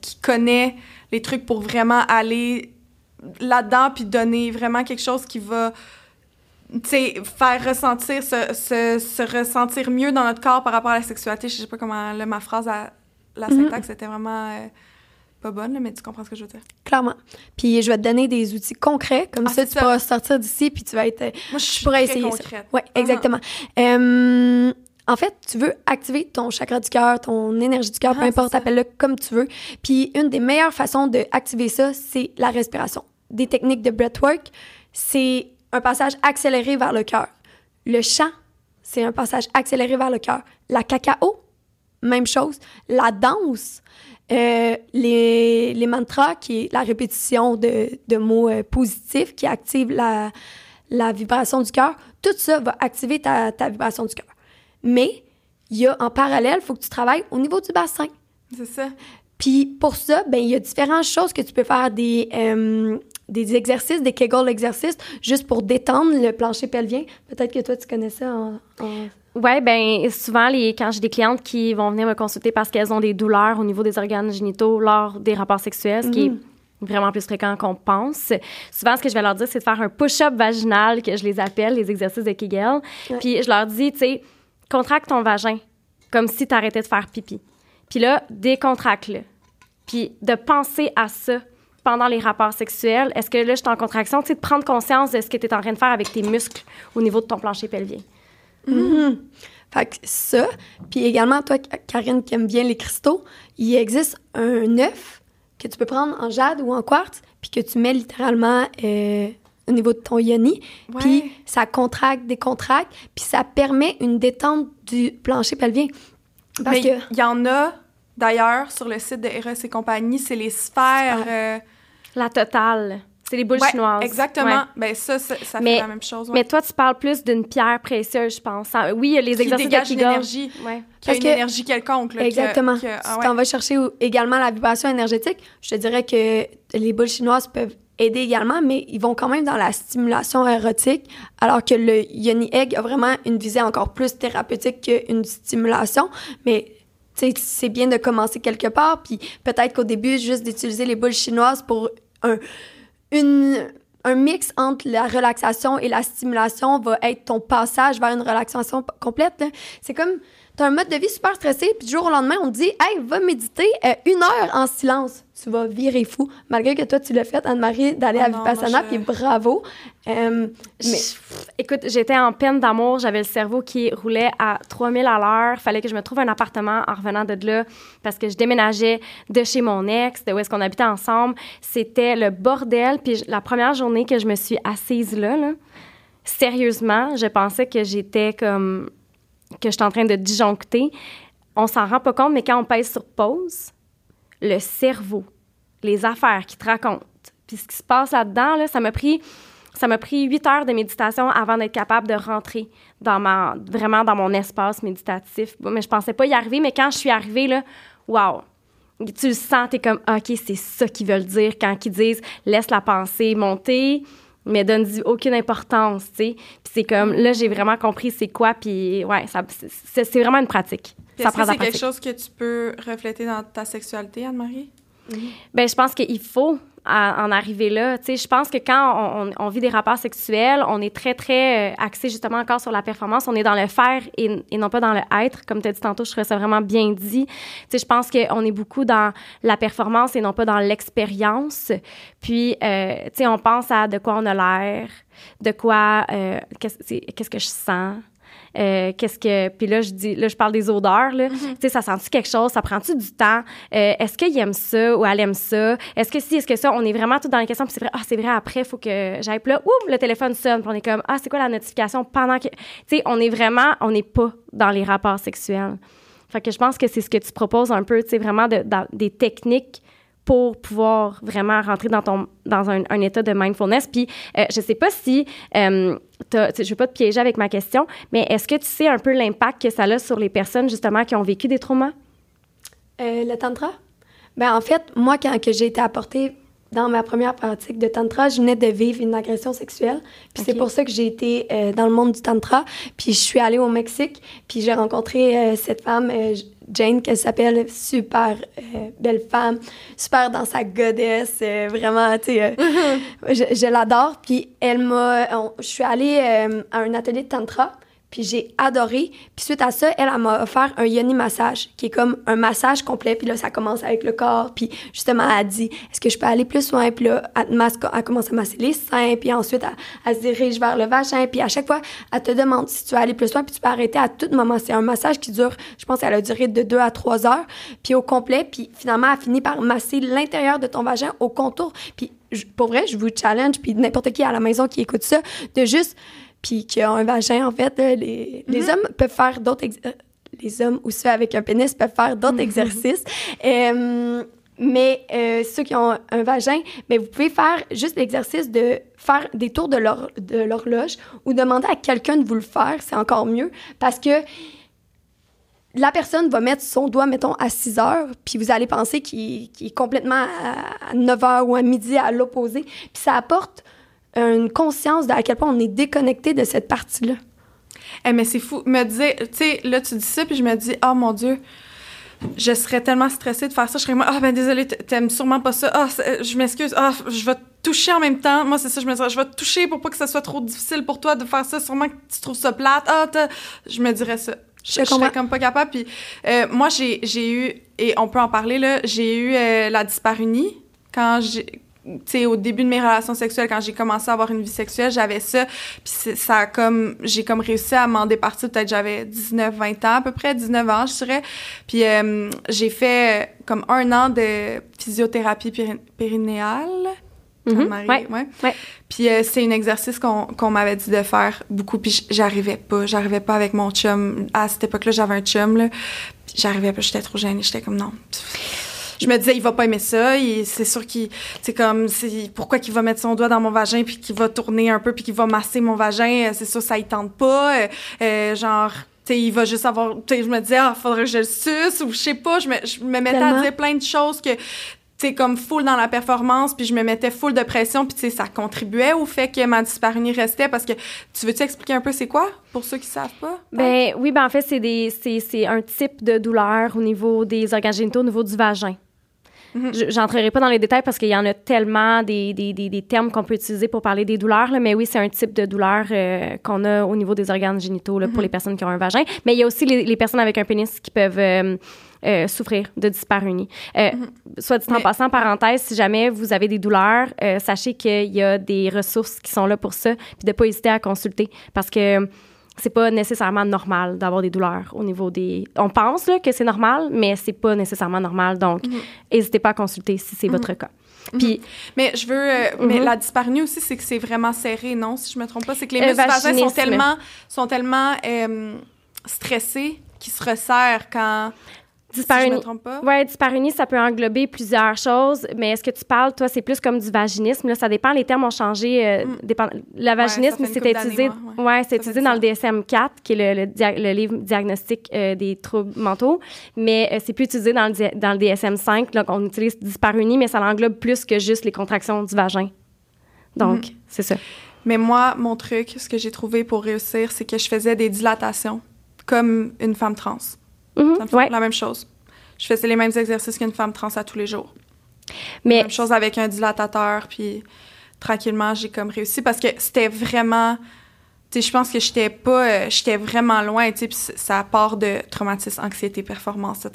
qui connaît les trucs pour vraiment aller là-dedans puis donner vraiment quelque chose qui va faire ressentir se, se, se ressentir mieux dans notre corps par rapport à la sexualité je sais pas comment là, ma phrase à, la Mhm. syntaxe était vraiment euh, pas bonne mais tu comprends ce que je veux dire Clairement. Puis je vais te donner des outils concrets, comme Ah, ça tu ça. pourras sortir d'ici, puis tu vas être... euh, moi je suis pourrais très essayer concrète Oui, exactement. Euh, en fait, tu veux activer ton chakra du cœur, ton énergie du cœur, peu Ah, importe, c'est ça. appelle-le comme tu veux. Puis une des meilleures façons d'activer ça, c'est la respiration. Des techniques de breathwork, c'est un passage accéléré vers le cœur. Le chant, c'est un passage accéléré vers le cœur. La cacao, même chose. La danse, euh, les, les mantras, qui est la répétition de, de mots euh, positifs qui activent la, la vibration du cœur, tout ça va activer ta, ta vibration du cœur. Mais il y a en parallèle, il faut que tu travailles au niveau du bassin. c'est ça Puis pour ça, ben il y a différentes choses que tu peux faire des euh, des exercices, des Kegel exercices, juste pour détendre le plancher pelvien. Peut-être que toi, tu connais ça en... Oui, bien, souvent, les, quand j'ai des clientes qui vont venir me consulter parce qu'elles ont des douleurs au niveau des organes génitaux lors des rapports sexuels, ce qui est mhm. vraiment plus fréquent qu'on pense. Souvent, ce que je vais leur dire, c'est de faire un push-up vaginal, que je les appelle les exercices de Kegel. Puis je leur dis, tu sais, contracte ton vagin, comme si tu arrêtais de faire pipi. Puis là, décontracte-le. Puis de penser à ça pendant les rapports sexuels, est-ce que là, je suis en contraction, tu sais, de prendre conscience de ce que tu es en train de faire avec tes muscles au niveau de ton plancher pelvien. Mm-hmm. Fait que ça, puis également, toi, Karine, qui aime bien les cristaux, il existe un œuf que tu peux prendre en jade ou en quartz, puis que tu mets littéralement euh, au niveau de ton yoni, puis ça contracte, décontracte, puis ça permet une détente du plancher pelvien. Parce que... Il y en a, d'ailleurs, sur le site de Eros et compagnie, c'est les sphères... Euh, la totale. C'est les boules chinoises. Exactement. Ben ça, ça, fait la même chose. Mais toi, tu parles plus d'une pierre précieuse, je pense. Oui, il y a les qui exercices dégage une énergie. Ouais. Qui a une énergie quelconque. exactement. Que, ah si tu en vas chercher également la vibration énergétique, je te dirais que les boules chinoises peuvent aider également, mais ils vont quand même dans la stimulation érotique, alors que le Yoni Egg a vraiment une visée encore plus thérapeutique qu'une stimulation. Mais c'est bien de commencer quelque part, puis peut-être qu'au début, juste d'utiliser les boules chinoises pour un, une, un mix entre la relaxation et la stimulation va être ton passage vers une relaxation complète. C'est comme tu as un mode de vie super stressé, puis du jour au lendemain, on te dit Hey, va méditer euh, une heure en silence. Tu vas virer fou. Malgré que toi, tu l'as fait, Anne-Marie, d'aller à ah Vipassana, puis bravo. Euh, mais... Écoute, j'étais en peine d'amour. J'avais le cerveau qui roulait à 3000 à l'heure. Fallait que je me trouve un appartement en revenant de là parce que je déménageais de chez mon ex, de où est-ce qu'on habitait ensemble. C'était le bordel. Puis la première journée que je me suis assise là, là sérieusement, je pensais que j'étais comme que je suis en train de disjoncter, on s'en rend pas compte, mais quand on pèse sur pause, le cerveau, les affaires qui te racontent, puis ce qui se passe là-dedans, là, ça m'a pris ça m'a pris huit heures de méditation avant d'être capable de rentrer dans ma, vraiment dans mon espace méditatif. Mais je pensais pas y arriver, mais quand je suis arrivée, là, wow! Tu le sens, t'es comme, OK, c'est ça qu'ils veulent dire quand ils disent laisse la pensée monter, mais donne aucune importance, tu sais. Puis c'est comme, là, j'ai vraiment compris c'est quoi, puis ouais, c'est vraiment une pratique. Est-ce que c'est quelque chose que tu peux refléter dans ta sexualité, Anne-Marie? Ben, je pense qu'il faut en arriver là. Tu sais, je pense que quand on, vit des rapports sexuels, on est très, très euh, axé justement encore sur la performance. On est dans le faire et, non pas dans le être. Comme tu as dit tantôt, je trouvais ça vraiment bien dit. Tu sais, je pense qu'on est beaucoup dans la performance et non pas dans l'expérience. Puis, euh, tu sais, on pense à de quoi on a l'air, de quoi, euh, qu'est-ce que je sens, euh, qu'est-ce que puis là je dis là je parle des odeurs là. Mm-hmm. tu sais ça sent-tu quelque chose? Ça prend-tu du temps? Euh, est-ce qu'il aime ça ou elle aime ça? Est-ce que si est-ce que ça on est vraiment tout dans les questions puis c'est vrai ah c'est vrai après faut que j'aille. Là ouh le téléphone sonne puis on est comme ah c'est quoi la notification pendant que tu sais on est vraiment on n'est pas dans les rapports sexuels. Fait que je pense que c'est ce que tu proposes un peu tu sais vraiment de, des techniques pour pouvoir vraiment rentrer dans ton dans un, état de mindfulness. Puis euh, je sais pas si euh, je veux pas te piéger avec ma question, mais est-ce que tu sais un peu l'impact que ça a sur les personnes justement qui ont vécu des traumas? Euh, le tantra? Ben en fait, moi quand j'ai été apportée dans ma première pratique de tantra, je venais de vivre une agression sexuelle. Puis c'est pour ça que j'ai été euh, dans le monde du tantra. Puis je suis allée au Mexique, puis j'ai rencontré euh, cette femme, euh, Jane, qu'elle s'appelle, super belle femme, super dans sa goddess, vraiment, tu sais, je, je l'adore. Puis elle m'a... Je suis allée à un atelier de tantra. Puis j'ai adoré. Puis suite à ça, elle, m'a offert un yoni massage, qui est comme un massage complet. Puis là, ça commence avec le corps. Puis justement, elle a dit, est-ce que je peux aller plus loin? Puis là, elle, elle commence à masser les seins. Puis ensuite, elle, se dirige vers le vagin. Puis à chaque fois, elle te demande si tu veux aller plus loin. Puis tu peux arrêter à tout moment. C'est un massage qui dure, je pense qu'elle a duré de 2 à 3 heures. Puis au complet. Puis finalement, elle finit par masser l'intérieur de ton vagin au contour. Puis pour vrai, je vous challenge, puis n'importe qui à la maison qui écoute ça, de juste puis qui a un vagin, en fait, les, les mhm. hommes peuvent faire d'autres... Euh, les hommes ou ceux avec un pénis peuvent faire d'autres mhm. exercices. Euh, mais euh, ceux qui ont un vagin, mais vous pouvez faire juste l'exercice de faire des tours de l'horloge ou demander à quelqu'un de vous le faire, c'est encore mieux parce que la personne va mettre son doigt, mettons, à 6 heures, puis vous allez penser qu'il est complètement à 9 heures ou à midi à l'opposé. Puis ça apporte une conscience de à quel point on est déconnecté de cette partie-là. Eh, mais c'est fou. Me dire, tu sais, là, tu dis ça, puis je me dis, oh mon Dieu, je serais tellement stressée de faire ça. Je serais moi, ah, oh, ben désolé, t'aimes sûrement pas ça. Ah, oh, je m'excuse. Ah, oh, je vais te toucher en même temps. Moi, c'est ça, je me dirais, je vais te toucher pour pas que ça soit trop difficile pour toi de faire ça. Sûrement que tu trouves ça plate. Ah, je me dirais ça. Je, je serais comme pas capable. Puis euh, moi, j'ai eu, et on peut en parler, là, j'ai eu euh, la disparunie quand j'ai sais, au début de mes relations sexuelles, quand j'ai commencé à avoir une vie sexuelle, j'avais ça. Puis ça a comme, j'ai comme réussi à m'en départir. Peut-être j'avais 19, 20 ans, à peu près, 19 ans, je dirais. Puis euh, j'ai fait comme un an de physiothérapie périnéale. Mm ouais. ouais. Puis euh, c'est un exercice qu'on m'avait dit de faire beaucoup, puis j'arrivais pas. J'arrivais pas avec mon chum. À cette époque-là, j'avais un chum, là. J'arrivais pas, j'étais trop gênée. J'étais comme non je me disais, il va pas aimer ça. C'est sûr qu'il, c'est comme, c'est pourquoi qu'il va mettre son doigt dans mon vagin puis qu'il va tourner un peu puis qu'il va masser mon vagin. Euh, c'est sûr, ça il tente pas. Euh, euh, genre, tu sais, il va juste avoir, tu je me disais, ah, faudrait que je le suce ou je sais pas. Je me, je me mettais à dire plein de choses que, tu comme full dans la performance, puis je me mettais full de pression, puis tu sais, ça contribuait au fait que ma disparunie restait, parce que tu veux-tu expliquer un peu c'est quoi, pour ceux qui savent pas? Ben oui, ben en fait, c'est des c'est un type de douleur au niveau des organes génitaux, au niveau du vagin. Mhm. J'entrerai pas dans les détails parce qu'il y en a tellement des, des, des, termes qu'on peut utiliser pour parler des douleurs, là, mais oui, c'est un type de douleur euh, qu'on a au niveau des organes génitaux là, pour mhm. les personnes qui ont un vagin. Mais il y a aussi les, les personnes avec un pénis qui peuvent euh, euh, souffrir de dyspareunie. Mhm. Soit dit en passant, parenthèse, si jamais vous avez des douleurs, sachez qu'il y a des ressources qui sont là pour ça, puis de pas hésiter à consulter parce que c'est pas nécessairement normal d'avoir des douleurs au niveau des. On pense là, que c'est normal, mais c'est pas nécessairement normal. Donc, mhm. n'hésitez pas à consulter si c'est votre mhm. cas. Mhm. Puis, mais je veux, euh, mais la dispareunie aussi, c'est que c'est vraiment serré, non Si je me trompe pas, c'est que les muscles sont tellement, sont tellement euh, stressés qu'ils se resserrent quand Disparunie. Si je me trompe pas? Ouais, disparunie, ça peut englober plusieurs choses, mais est-ce que tu parles, toi, c'est plus comme du vaginisme? Là, ça dépend, les termes ont changé. Euh, mm. dépend, le vaginisme, c'était utilisé, ouais. c'est utilisé dans le DSM-4, qui est le, le, livre diagnostic euh, des troubles mentaux, mais euh, c'est plus utilisé dans le, dans le DSM-5. Donc, on utilise disparunie, mais ça englobe plus que juste les contractions du vagin. Donc, mm. c'est ça. Mais moi, mon truc, ce que j'ai trouvé pour réussir, c'est que je faisais des dilatations comme une femme trans. Mm La même chose. Je faisais les mêmes exercices qu'une femme trans à tous les jours. Mais... Même chose avec un dilatateur, puis tranquillement, j'ai comme réussi parce que c'était vraiment je pense que j'étais pas, euh, j'étais vraiment loin, tu sais, ça part de traumatisme, anxiété, performance,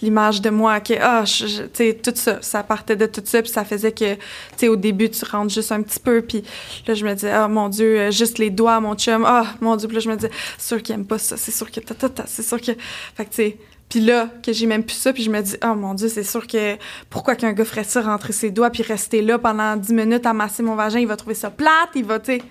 l'image de moi, que, ah, tu sais, tout ça, ça partait de tout ça, puis ça faisait que, tu sais, au début, tu rentres juste un petit peu, puis là, je me disais, ah, mon Dieu, euh, juste les doigts, mon chum, ah, mon Dieu, puis là, je me disais, c'est sûr qu'il aime pas ça, c'est sûr que, c'est sûr que, fait que, tu puis là, que j'ai même plus ça, puis je me dis, oh mon Dieu, c'est sûr que pourquoi qu'un gars ferait ça, rentrer ses doigts, puis rester là pendant 10 minutes à masser mon vagin, il va trouver ça plate, il va, tu sais.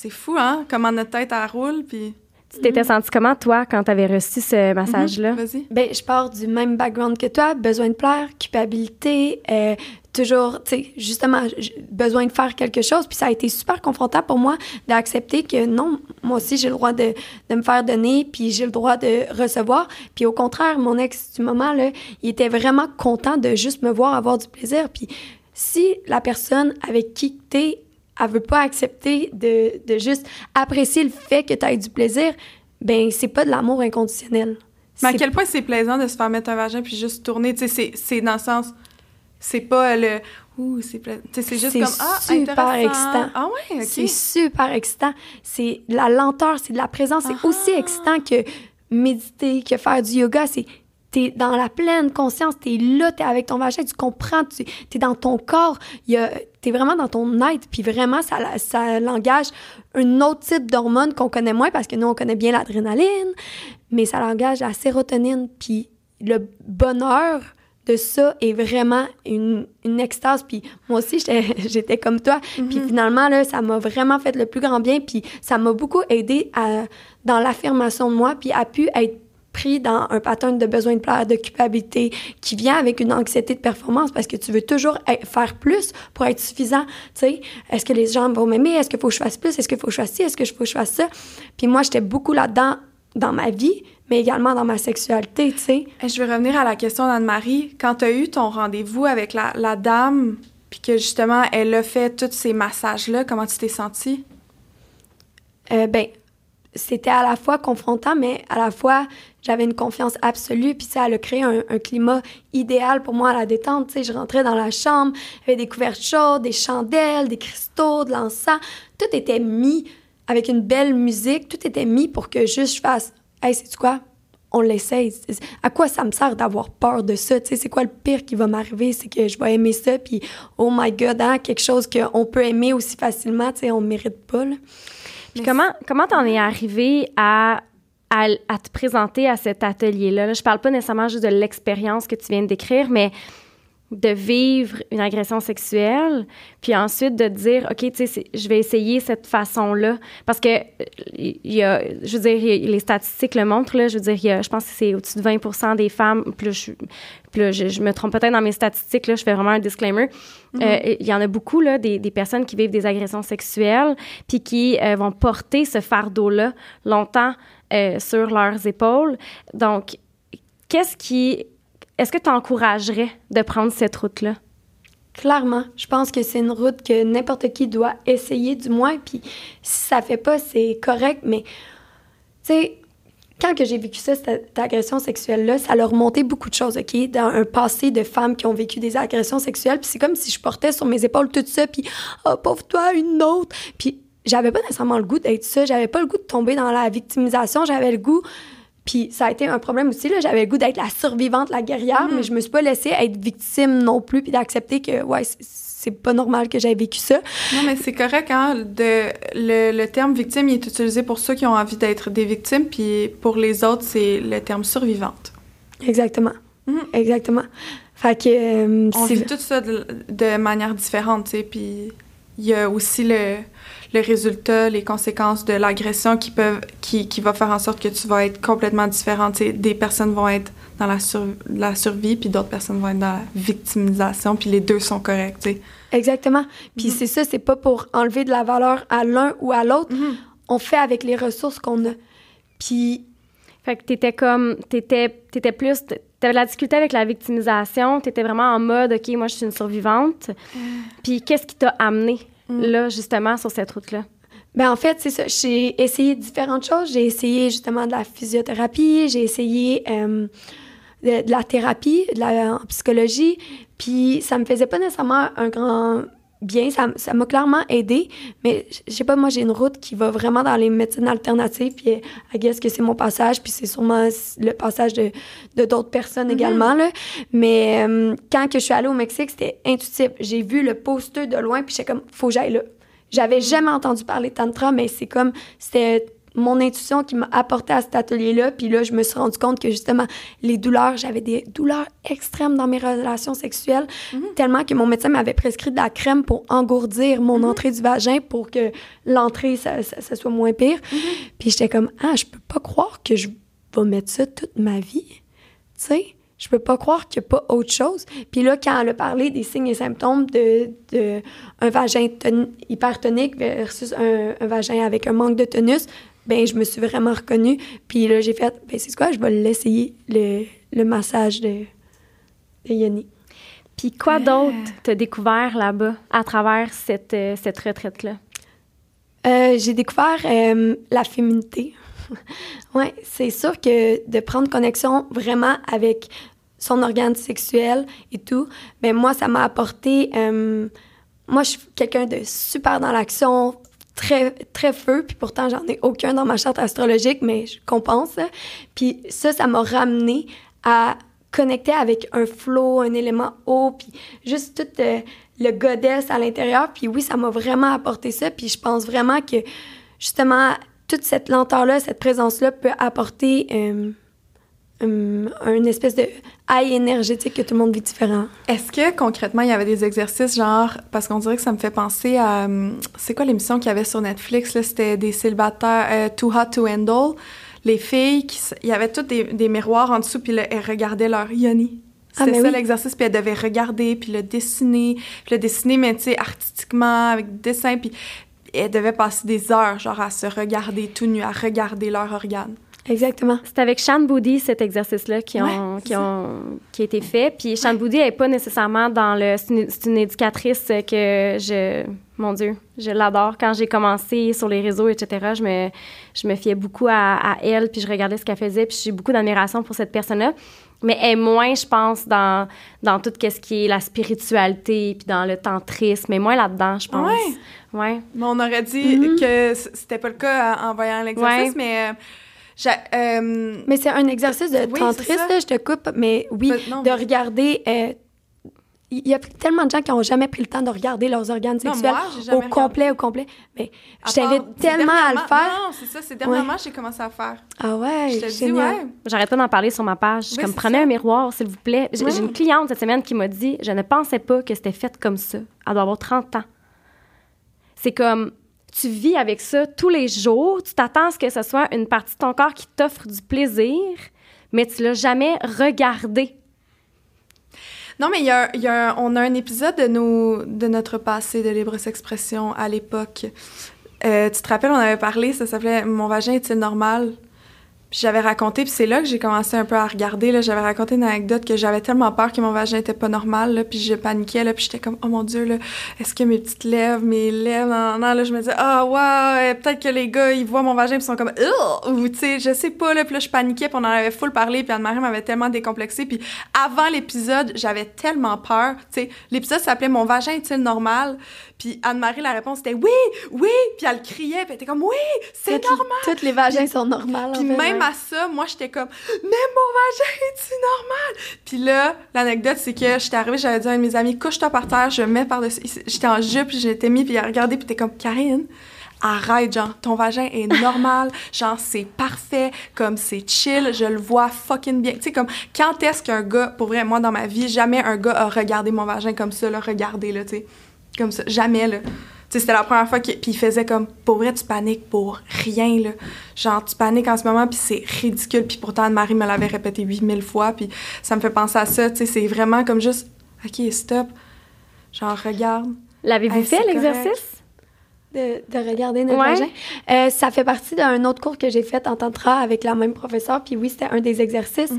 C'est fou, hein? Comment notre tête, elle roule, puis... Tu t'étais senti comment, toi, quand tu avais reçu ce massage-là? Mhm, vas-y. Ben, je pars du même background que toi. Besoin de plaire, culpabilité, euh, toujours, tu sais, justement, besoin de faire quelque chose. Puis ça a été super confrontant pour moi d'accepter que non, moi aussi, j'ai le droit de, de, me faire donner, puis j'ai le droit de recevoir. Puis au contraire, mon ex, du moment, là, il était vraiment content de juste me voir avoir du plaisir. Puis si la personne avec qui t'es elle veut pas accepter de, de juste apprécier le fait que tu as du plaisir, ben c'est pas de l'amour inconditionnel. Mais à quel point c'est plaisant de se faire mettre un vagin puis juste tourner, tu sais, c'est dans le sens, c'est pas le ouh, c'est c'est juste comme ah, super excitant. Ah ouais, C'est super excitant. C'est la lenteur, c'est de la présence, c'est aussi ah! excitant que méditer, que faire du yoga, c'est t'es dans la pleine conscience, t'es là, t'es avec ton vagin, tu comprends, tu es dans ton corps, t'es vraiment dans ton être, puis vraiment, ça, ça langage un autre type d'hormone qu'on connaît moins, parce que nous, on connaît bien l'adrénaline, mais ça langage la sérotonine, puis le bonheur de ça est vraiment une, une extase. Puis moi aussi, j'étais comme toi. Puis mm-hmm. finalement, là, ça m'a vraiment fait le plus grand bien. Puis ça m'a beaucoup aidé à, dans l'affirmation de moi, puis a pu être pris dans un pattern de besoin de plaire, de culpabilité, qui vient avec une anxiété de performance parce que tu veux toujours faire plus pour être suffisant. Tu sais, est-ce que les gens vont m'aimer? Est-ce qu'il faut que je fasse plus? Est-ce qu'il faut que je fasse ci? Est-ce que je faut que je fasse ça? Puis moi, j'étais beaucoup là-dedans dans ma vie, mais également dans ma sexualité, tu sais. Je vais revenir à la question d'Anne-Marie. Quand tu as eu ton rendez-vous avec la, la dame, puis que justement, elle a fait tous ces massages-là, comment tu t'es sentie? Euh, ben, c'était à la fois confrontant, mais à la fois, j'avais une confiance absolue. Puis, ça, elle a créé un, climat idéal pour moi à la détente. Tu sais, je rentrais dans la chambre, avait des couvertes chaudes, des chandelles, des cristaux, de l'encens. Tout était mis avec une belle musique. Tout était mis pour que juste je fasse Hey, c'est quoi? On l'essaye. À quoi ça me sert d'avoir peur de ça? Tu sais, c'est quoi le pire qui va m'arriver? C'est que je vais aimer ça, puis oh my God, hein, quelque chose qu'on peut aimer aussi facilement, tu sais, on mérite pas. Puis comment comment t'en es arrivé à, à, te présenter à cet atelier-là? Là, je parle pas nécessairement juste de l'expérience que tu viens de décrire, mais de vivre une agression sexuelle, puis ensuite de dire, OK, tu sais, je vais essayer cette façon-là. Parce que, il y a, je veux dire, les statistiques le montrent, là, je veux dire, y a, je pense que c'est au-dessus de 20% des femmes, plus je, je, me trompe peut-être dans mes statistiques, là, je fais vraiment un disclaimer. Mm-hmm. Euh, il y en a beaucoup, là, des, des, personnes qui vivent des agressions sexuelles, puis qui euh, vont porter ce fardeau-là longtemps euh, sur leurs épaules. Donc, qu'est-ce qui est-ce que tu encouragerais de prendre cette route-là? Clairement, je pense que c'est une route que n'importe qui doit essayer, du moins. Puis si ça fait pas, c'est correct. Mais tu sais, quand que j'ai vécu ça, cette agression sexuelle-là, ça leur remonté beaucoup de choses, OK? Dans un passé de femmes qui ont vécu des agressions sexuelles. Puis c'est comme si je portais sur mes épaules tout ça, puis oh, pauvre toi, une autre. Puis j'avais pas nécessairement le goût d'être ça. J'avais pas le goût de tomber dans la victimisation. J'avais le goût puis ça a été un problème aussi. Là. J'avais le goût d'être la survivante, la guerrière, mm. mais je me suis pas laissée être victime non plus, puis d'accepter que, ouais, c'est pas normal que j'aie vécu ça. Non, mais c'est correct, hein? De, le, le, terme victime, il est utilisé pour ceux qui ont envie d'être des victimes, puis pour les autres, c'est le terme survivante. Exactement. Mm. Exactement. Fait que. Euh, On vit tout ça de, de manière différente, tu sais, puis il y a aussi le le résultat, les conséquences de l'agression qui peuvent, qui, qui va faire en sorte que tu vas être complètement différent. des personnes vont être dans la, la survie, puis d'autres personnes vont être dans la victimisation, puis les deux sont corrects, Exactement. Puis mm-hmm. c'est ça, c'est pas pour enlever de la valeur à l'un ou à l'autre. Mm-hmm. On fait avec les ressources qu'on a. Puis... Fait que t'étais comme... T'étais, étais plus... T'avais la difficulté avec la victimisation. T'étais vraiment en mode, OK, moi, je suis une survivante. Euh. Puis qu'est-ce qui t'a amené? Mm. là, justement, sur cette route-là? Ben en fait, c'est ça. J'ai essayé différentes choses. J'ai essayé justement de la physiothérapie, j'ai essayé euh, de, la thérapie, de la psychologie, puis ça me faisait pas nécessairement un grand bien. Ça m'a clairement aidé, mais je sais pas, moi, j'ai une route qui va vraiment dans les médecines alternatives, puis I guess que c'est mon passage, puis c'est sûrement le passage de d'autres personnes mm-hmm. également, là. Mais euh, quand que je suis allée au Mexique, c'était intuitif. J'ai vu le poster de loin, puis j'étais comme, faut que j'aille là. J'avais mm-hmm. jamais entendu parler de tantra, mais c'est comme, c'était mon intuition qui m'a apporté à cet atelier-là. Puis là, je me suis rendu compte que justement, les douleurs, j'avais des douleurs extrêmes dans mes relations sexuelles, mhm. tellement que mon médecin m'avait prescrit de la crème pour engourdir mon mhm. entrée du vagin pour que l'entrée, ça, ça, soit moins pire. Mhm. Puis j'étais comme, ah, je peux pas croire que je vais mettre ça toute ma vie. Tu sais? Je peux pas croire qu'il n'y a pas autre chose. Puis là, quand elle a parlé des signes et symptômes de, de un vagin hypertonique versus un, un, vagin avec un manque de tonus, ben je me suis vraiment reconnue. Puis là, j'ai fait, ben c'est quoi, je vais l'essayer, le, le massage de, de Yoni. Puis quoi d'autre t'as découvert là-bas à travers cette, euh, cette retraite-là? Euh, j'ai découvert euh, la féminité. oui, c'est sûr que de prendre connexion vraiment avec son organe sexuel et tout, ben moi, ça m'a apporté... moi, je suis quelqu'un de super dans l'action, très, très feu, puis pourtant, j'en ai aucun dans ma charte astrologique, mais je compense. Puis ça, ça m'a ramené à connecter avec un flow, un élément haut, puis juste tout euh, le goddess à l'intérieur. Puis oui, ça m'a vraiment apporté ça, puis je pense vraiment que, justement, toute cette lenteur-là, cette présence-là peut apporter... Euh, une espèce de high énergétique que tout le monde vit différent. Est-ce que concrètement, il y avait des exercices genre, parce qu'on dirait que ça me fait penser à, hum, c'est quoi l'émission qu'il y avait sur Netflix, là, c'était des célibataires, euh, Too Hot to Handle, les filles, qui, il y avait toutes des, des miroirs en dessous, puis elles regardaient leur yoni. Ah, c'était ça l'exercice, puis elles devaient regarder, puis le dessiner, puis le dessiner, mais tu sais, artistiquement, avec dessin, puis elles devaient passer des heures, genre, à se regarder tout nu, à regarder leur organe. Exactement. C'est avec Shan Boody, cet exercice-là, qui, ont, Ouais, qui, ont, qui a été fait. Puis Shan Boody, elle n'est pas nécessairement dans le... C'est une, c'est une éducatrice que je... Mon Dieu, je l'adore. Quand j'ai commencé sur les réseaux, etc., je me, je me fiais beaucoup à, à elle, puis je regardais ce qu'elle faisait, puis j'ai beaucoup d'admiration pour cette personne-là. Mais elle est moins, je pense, dans, dans tout ce qui est la spiritualité, puis dans le tantrisme, mais moins là-dedans, je pense. Ouais. Ouais. Mais on aurait dit Mhm. que c'était pas le cas en voyant l'exercice, Ouais. mais... euh, j'a- euh, Mais c'est un exercice de Oui, tantrisme, je te coupe, mais oui, Ben, non, de mais- regarder. euh, Il y a tellement de gens qui n'ont jamais pris le temps de regarder leurs organes Non, sexuels moi, au complet, au complet. Mais à je t'invite tellement à le faire. Non, c'est ça, c'est dernièrement que j'ai commencé à faire. Ah ouais, Je te dis, ouais. J'arrête pas d'en parler sur ma page. Oui, comme prenez ça. un miroir, s'il vous plaît. J'ai une cliente cette semaine qui m'a dit Je ne pensais pas que c'était fait comme ça. Elle doit avoir 30 ans. C'est comme tu vis avec ça tous les jours, tu t'attends à ce que ce soit une partie de ton corps qui t'offre du plaisir, mais tu l'as jamais regardé. Non, mais y a, on a un épisode de, de notre passé de libre expression à l'époque. Euh, tu te rappelles, on avait parlé, ça s'appelait Mon vagin est-il normal? Puis j'avais raconté, puis c'est là que j'ai commencé un peu à regarder. Là, j'avais raconté une anecdote que j'avais tellement peur que mon vagin était pas normal, là, puis je paniquais, là, puis j'étais comme, oh mon Dieu, là, est-ce que mes petites lèvres, mes lèvres, non, non, là, je me disais, ah, ouais, peut-être que les gars, ils voient mon vagin, puis ils sont comme, Ugh! ou, tu sais, je sais pas, là, puis là, je paniquais, puis on en avait full parlé, puis Anne-Marie m'avait tellement décomplexé, puis avant l'épisode, j'avais tellement peur, tu sais, l'épisode s'appelait Mon vagin est-il normal? Puis Anne-Marie, la réponse était oui, oui, puis elle criait, puis elle était comme, oui, c'est normal! Toutes les vagins sont normales. Puis en fait, même à ça, moi, j'étais comme, mais mon vagin est-tu normal? Puis là, l'anecdote, c'est que j'étais arrivée, j'avais dit à un de mes amis, couche-toi par terre, je me mets par-dessus. J'étais en jupe, puis j'étais mis, puis il a regardé, puis t'es comme, Karine, arrête, genre, ton vagin est normal, genre, c'est parfait, comme c'est chill, je le vois fucking bien. Tu sais, comme, quand est-ce qu'un gars, pour vrai, moi, dans ma vie, jamais un gars a regardé mon vagin comme ça, là, regardé, là, tu sais, comme ça, jamais, là. C'était la première fois qu'il puis il faisait comme pour vrai tu paniques pour rien là. Genre tu paniques en ce moment puis c'est ridicule puis pourtant Anne-Marie me l'avait répété 8000 fois puis ça me fait penser à ça, tu sais, c'est vraiment comme juste OK, stop. Genre regarde. L'avez-vous Hey, fait, l'exercice? De, de regarder notre Ouais. vagin. Euh, ça fait partie d'un autre cours que j'ai fait en tantra avec la même professeure. Puis oui, c'était un des exercices.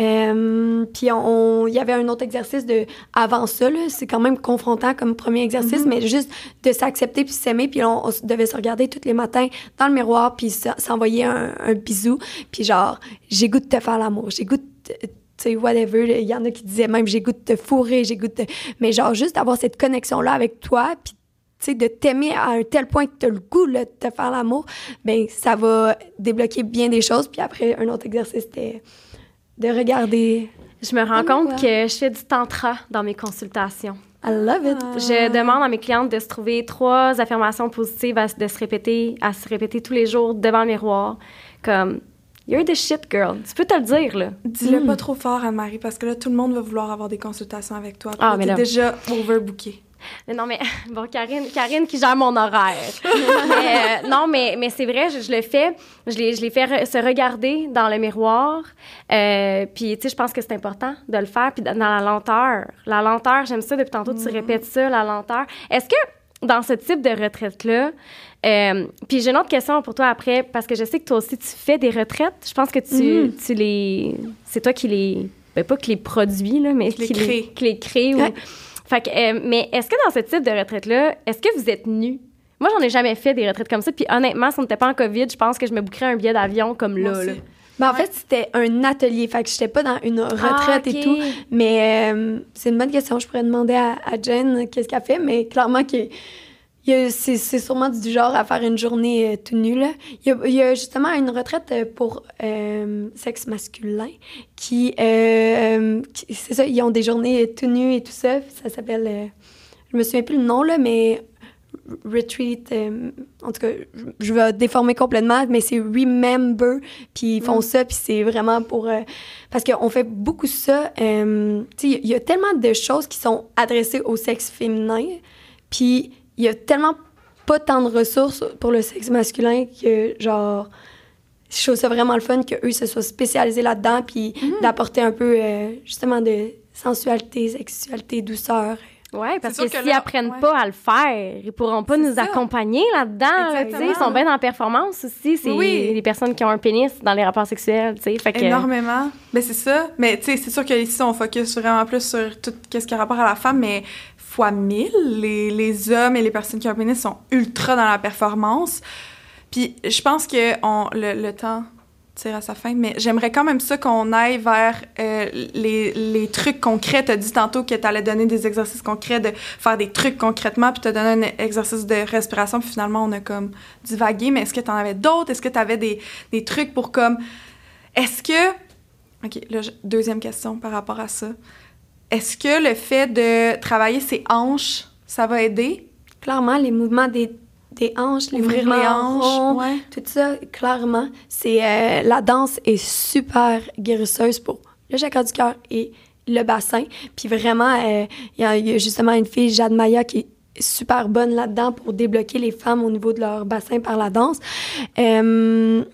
Euh, puis on- il y avait un autre exercice de avant ça. là. C'est quand même confrontant comme premier exercice, mais juste de s'accepter puis s'aimer. Puis on, devait se regarder tous les matins dans le miroir puis s'envoyer un, un bisou. Puis genre, j'ai goût de te faire l'amour. J'ai goût de te- tu sais, whatever. Il y en a qui disaient même, j'ai goût de te fourrer, j'ai goût de... te- Mais genre, juste d'avoir cette connexion-là avec toi, puis de t'aimer à un tel point que tu as le goût là, de te faire l'amour, ben ça va débloquer bien des choses. Puis après, un autre exercice, c'était de regarder. Je me rends compte quoi. que je fais du tantra dans mes consultations. I love it. Je demande à mes clientes de se trouver trois affirmations positives, à, de se répéter, à se répéter tous les jours devant le miroir, comme You're the shit girl. Tu peux te le dire là. Dis-le Mm. pas trop fort Anne-Marie parce que là tout le monde va vouloir avoir des consultations avec toi. Ah, là, mais là- déjà overbooké. Non, mais bon, Karine, Karine qui gère mon horaire. mais, euh, non, mais, mais c'est vrai, je, je le fais. Je les, je les fais re- se regarder dans le miroir. Euh, puis, tu sais, je pense que c'est important de le faire. Puis, dans la lenteur. La lenteur, j'aime ça depuis tantôt, tu répètes ça, la lenteur. Est-ce que dans ce type de retraite-là, euh, puis j'ai une autre question pour toi après, parce que je sais que toi aussi, tu fais des retraites. Je pense que tu, tu les. C'est toi qui les. Ben, pas qui les produis, là, mais Qui les crée. qui les crée. ou- Ouais. Fait que, euh, mais est-ce que dans ce type de retraite-là, est-ce que vous êtes nu? Moi, j'en ai jamais fait des retraites comme ça. Puis honnêtement, si on n'était pas en COVID, je pense que je me bouquerais un billet d'avion comme là. là. Ben, en Ouais. fait, c'était un atelier. Fait que j'étais pas dans une retraite Ah, ok. et tout. Mais euh, c'est une bonne question. Je pourrais demander à, à Jen qu'est-ce qu'elle fait. Mais clairement, a- c'est sûrement du genre à faire une journée euh, tout nue. Là. Il, y a, il y a justement une retraite euh, pour euh, sexe masculin qui, euh, qui- C'est ça, ils ont des journées tout nues et tout ça. Ça s'appelle. je me souviens plus le nom, là, mais. Retreat, en tout cas, je- vais déformer complètement, mais c'est Remember, puis ils font ça, puis c'est vraiment pour... parce qu'on fait beaucoup ça. il y a tellement de choses qui sont adressées au sexe féminin, puis il y a tellement pas tant de ressources pour le sexe masculin que, genre, je trouve ça vraiment le fun qu'eux se soient spécialisés là-dedans, puis d'apporter un peu, euh, justement, de sensualité, sexualité, douceur. Oui, parce que s'ils là, apprennent ouais. pas à le faire, ils pourront pas C'est nous ça. accompagner là-dedans. là, tu sais. Ils sont bien dans la performance aussi. C'est Oui. les personnes qui ont un pénis dans les rapports sexuels, tu sais. Fait que... Énormément. Ben, c'est ça. Mais, tu sais, c'est sûr qu'ici, on focus vraiment plus sur tout ce qui a rapport à la femme, mais fois mille, les, les hommes et les personnes qui ont un pénis sont ultra dans la performance. Puis, je pense que on, le, le temps tire à sa fin, mais j'aimerais quand même ça qu'on aille vers euh, les, les trucs concrets. Tu as dit tantôt que tu allais donner des exercices concrets, de faire des trucs concrètement, puis tu as donné un exercice de respiration, puis finalement, on a comme divagué. Mais est-ce que tu en avais d'autres? Est-ce que tu avais des, des trucs pour comme... Est-ce que... OK, là, deuxième question par rapport à ça. Est-ce que le fait de travailler ses hanches, ça va aider? Clairement, les mouvements des, des hanches, les Ouvrir mouvements les hanches, ronds, ouais. tout ça, clairement, c'est euh, la danse est super guérisseuse pour le chakra du cœur et le bassin. Puis vraiment, euh, il y, a- il y a justement une fille, Jade Maya, qui est super bonne là-dedans pour débloquer les femmes au niveau de leur bassin par la danse. Euh,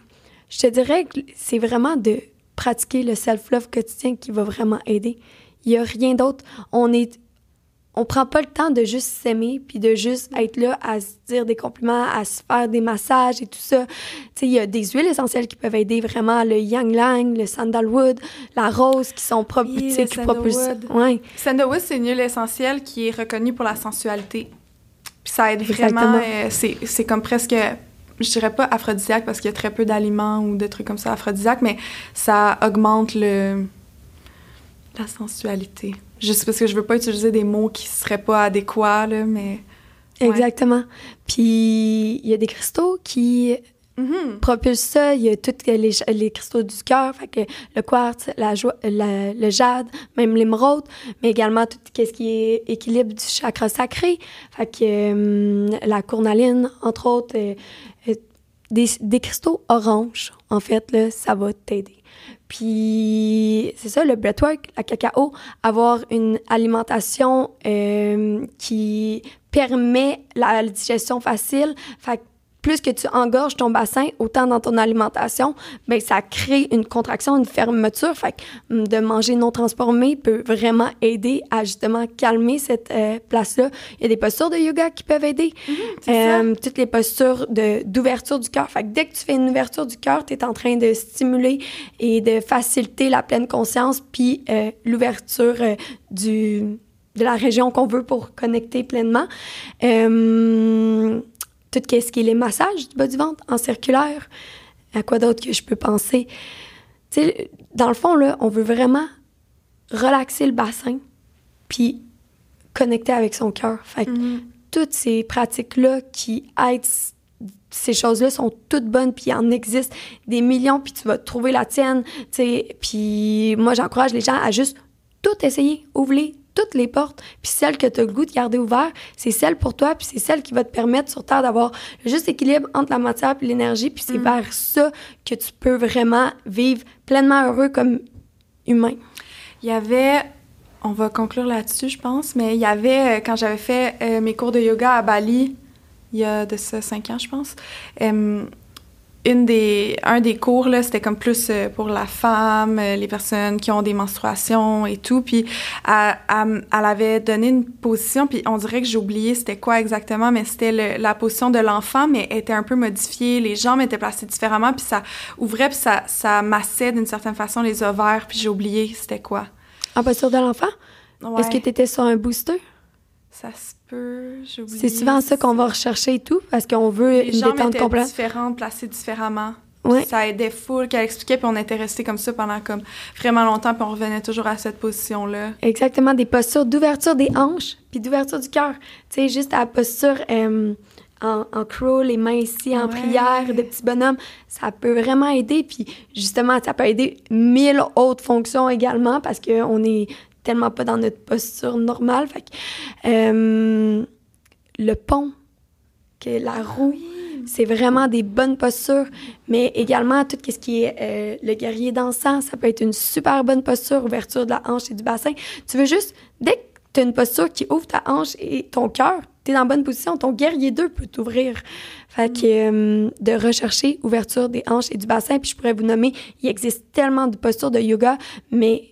je te dirais que c'est vraiment de pratiquer le self-love quotidien qui va vraiment aider. Il y a rien d'autre. On est on prend pas le temps de juste s'aimer puis de juste être là à se dire des compliments, à se faire des massages et tout ça. Tu sais, il y a des huiles essentielles qui peuvent aider vraiment le yang lang, le sandalwood, la rose qui sont propres, Oui, qui propulsent. sandalwood. Ouais. Sandalwood, c'est une huile essentielle qui est reconnue pour la sensualité. Puis ça aide vraiment. euh, c'est c'est comme presque, je dirais pas aphrodisiaque parce qu'il y a très peu d'aliments ou de trucs comme ça aphrodisiaques, mais ça augmente le la sensualité. Juste parce que je veux pas utiliser des mots qui seraient pas adéquats, là, mais... Ouais. Exactement. Puis il y a des cristaux qui Mhm. propulsent ça. Il y a tous les, les cristaux du cœur, fait que le quartz, la- le jade, même l'émeraude, mais également tout ce qui est équilibre du chakra sacré, fait que euh, la cournaline, entre autres, euh, euh, des, des cristaux oranges, en fait, là, ça va t'aider. Puis, c'est ça, le breathwork, la cacao, avoir une alimentation euh, qui permet la digestion facile. Fait plus que tu engorges ton bassin, autant dans ton alimentation, ben ça crée une contraction, une fermeture. Fait que hum, de manger non transformé peut vraiment aider à justement calmer cette euh, place-là. Il y a des postures de yoga qui peuvent aider. ça. Euh, toutes les postures d'ouverture du cœur. Fait que dès que tu fais une ouverture du cœur, tu es en train de stimuler et de faciliter la pleine conscience puis euh, l'ouverture du de la région qu'on veut pour connecter pleinement. Euh, tout ce qui est les massages du bas du ventre en circulaire. À quoi d'autre que je peux penser? Dans le fond, là, on veut vraiment relaxer le bassin puis connecter avec son cœur. Fait que Mhm. toutes ces pratiques-là qui aident ces choses-là sont toutes bonnes, puis il en existe des millions, puis tu vas trouver la tienne. Puis moi, j'encourage les gens à juste tout essayer, ouvrir toutes les portes, puis celle que tu as le goût de garder ouverte, c'est celle pour toi, puis c'est celle qui va te permettre sur Terre d'avoir le juste équilibre entre la matière et l'énergie, puis c'est vers ça que tu peux vraiment vivre pleinement heureux comme humain. Il y avait, on va conclure là-dessus, je pense, mais il y avait, euh, quand j'avais fait euh, mes cours de yoga à Bali, il y a de ça cinq ans, je pense, euh, une des, un des cours, là, c'était comme plus euh, pour la femme, euh, les personnes qui ont des menstruations et tout. Puis elle, elle- elle avait donné une position, puis on dirait que j'ai oublié c'était quoi exactement, mais c'était la position de l'enfant, mais elle était un peu modifiée. Les jambes étaient placées différemment, puis ça ouvrait, puis ça, ça massait d'une certaine façon les ovaires, puis j'ai oublié c'était quoi. En posture de l'enfant, est-ce que tu étais sur un booster? Ça se peut, j'ai oublié. C'est souvent ça qu'on va rechercher et tout, parce qu'on veut Les une jambes détente complète. différentes, placées différemment. Ouais. Ça aidait full qu'elle expliquait, puis on était resté comme ça pendant comme vraiment longtemps, puis on revenait toujours à cette position-là. Exactement, des postures d'ouverture des hanches, puis d'ouverture du cœur. Tu sais, juste à la posture euh, en, en crow, les mains ici, en Ouais. prière, de petits bonhommes, ça peut vraiment aider. Puis justement, ça peut aider mille autres fonctions également, parce qu'on est tellement pas dans notre posture normale. Fait que, euh, le pont, que la roue, c'est vraiment des bonnes postures, mais également tout ce qui est euh, le guerrier dansant, ça peut être une super bonne posture, ouverture de la hanche et du bassin. Tu veux juste, dès que tu as une posture qui ouvre ta hanche et ton cœur, tu es dans la bonne position, ton guerrier 2 peut t'ouvrir. Fait que euh, de rechercher ouverture des hanches et du bassin, puis je pourrais vous nommer, il existe tellement de postures de yoga, mais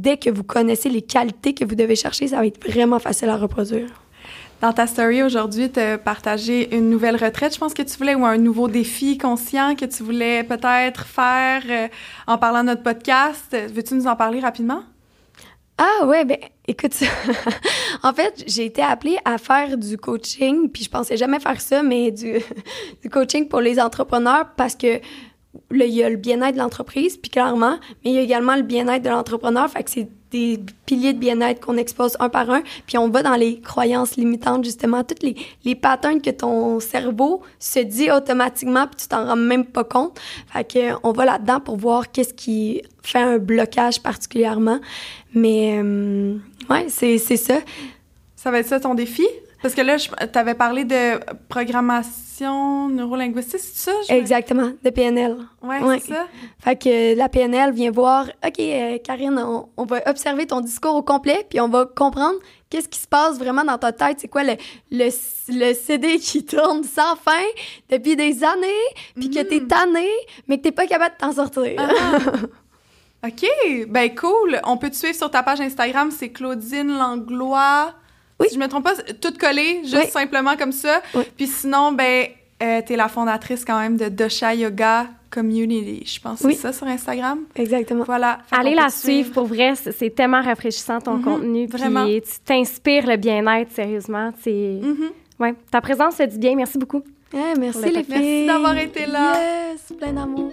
dès que vous connaissez les qualités que vous devez chercher, ça va être vraiment facile à reproduire. Dans ta story aujourd'hui, tu as partagé une nouvelle retraite, je pense que tu voulais, ou un nouveau défi conscient que tu voulais peut-être faire euh, en parlant de notre podcast. Veux-tu nous en parler rapidement? Ah ouais, ben écoute, en fait, j'ai été appelée à faire du coaching, puis je pensais jamais faire ça, mais du, du coaching pour les entrepreneurs parce que il y a le bien-être de l'entreprise, puis clairement, mais il y a également le bien-être de l'entrepreneur. Fait que c'est des piliers de bien-être qu'on expose un par un, puis on va dans les croyances limitantes, justement, toutes les, les patterns que ton cerveau se dit automatiquement, puis tu t'en rends même pas compte. Fait que on va là-dedans pour voir qu'est-ce qui fait un blocage particulièrement. Mais, euh, ouais, c'est ça. Ça va être ça ton défi? Parce que là, tu avais parlé de programmation neurolinguistique, c'est ça? Exactement, de PNL. Oui, ouais. c'est ça. Fait que la PNL vient voir, OK, euh, Karine, on, va observer ton discours au complet, puis on va comprendre qu'est-ce qui se passe vraiment dans ta tête. C'est quoi le, le, le, CD qui tourne sans fin depuis des années, puis que t'es mm. tanné, mais que t'es pas capable de t'en sortir. Ah. OK, ben cool. On peut te suivre sur ta page Instagram, c'est Claudine Langlois. Oui. Si je me trompe pas, tout collé, juste simplement comme ça. Puis sinon, ben, euh, tu es la fondatrice quand même de Dosha Yoga Community. Je pense que c'est ça sur Instagram. Exactement. Voilà. Allez la suivre. Pour vrai, c'est tellement rafraîchissant ton mhm. contenu. Vraiment. Puis tu t'inspires le bien-être, sérieusement. C'est... Ouais. Ta présence se dit bien. Merci beaucoup. merci les filles. Merci d'avoir été là. Yes, plein d'amour.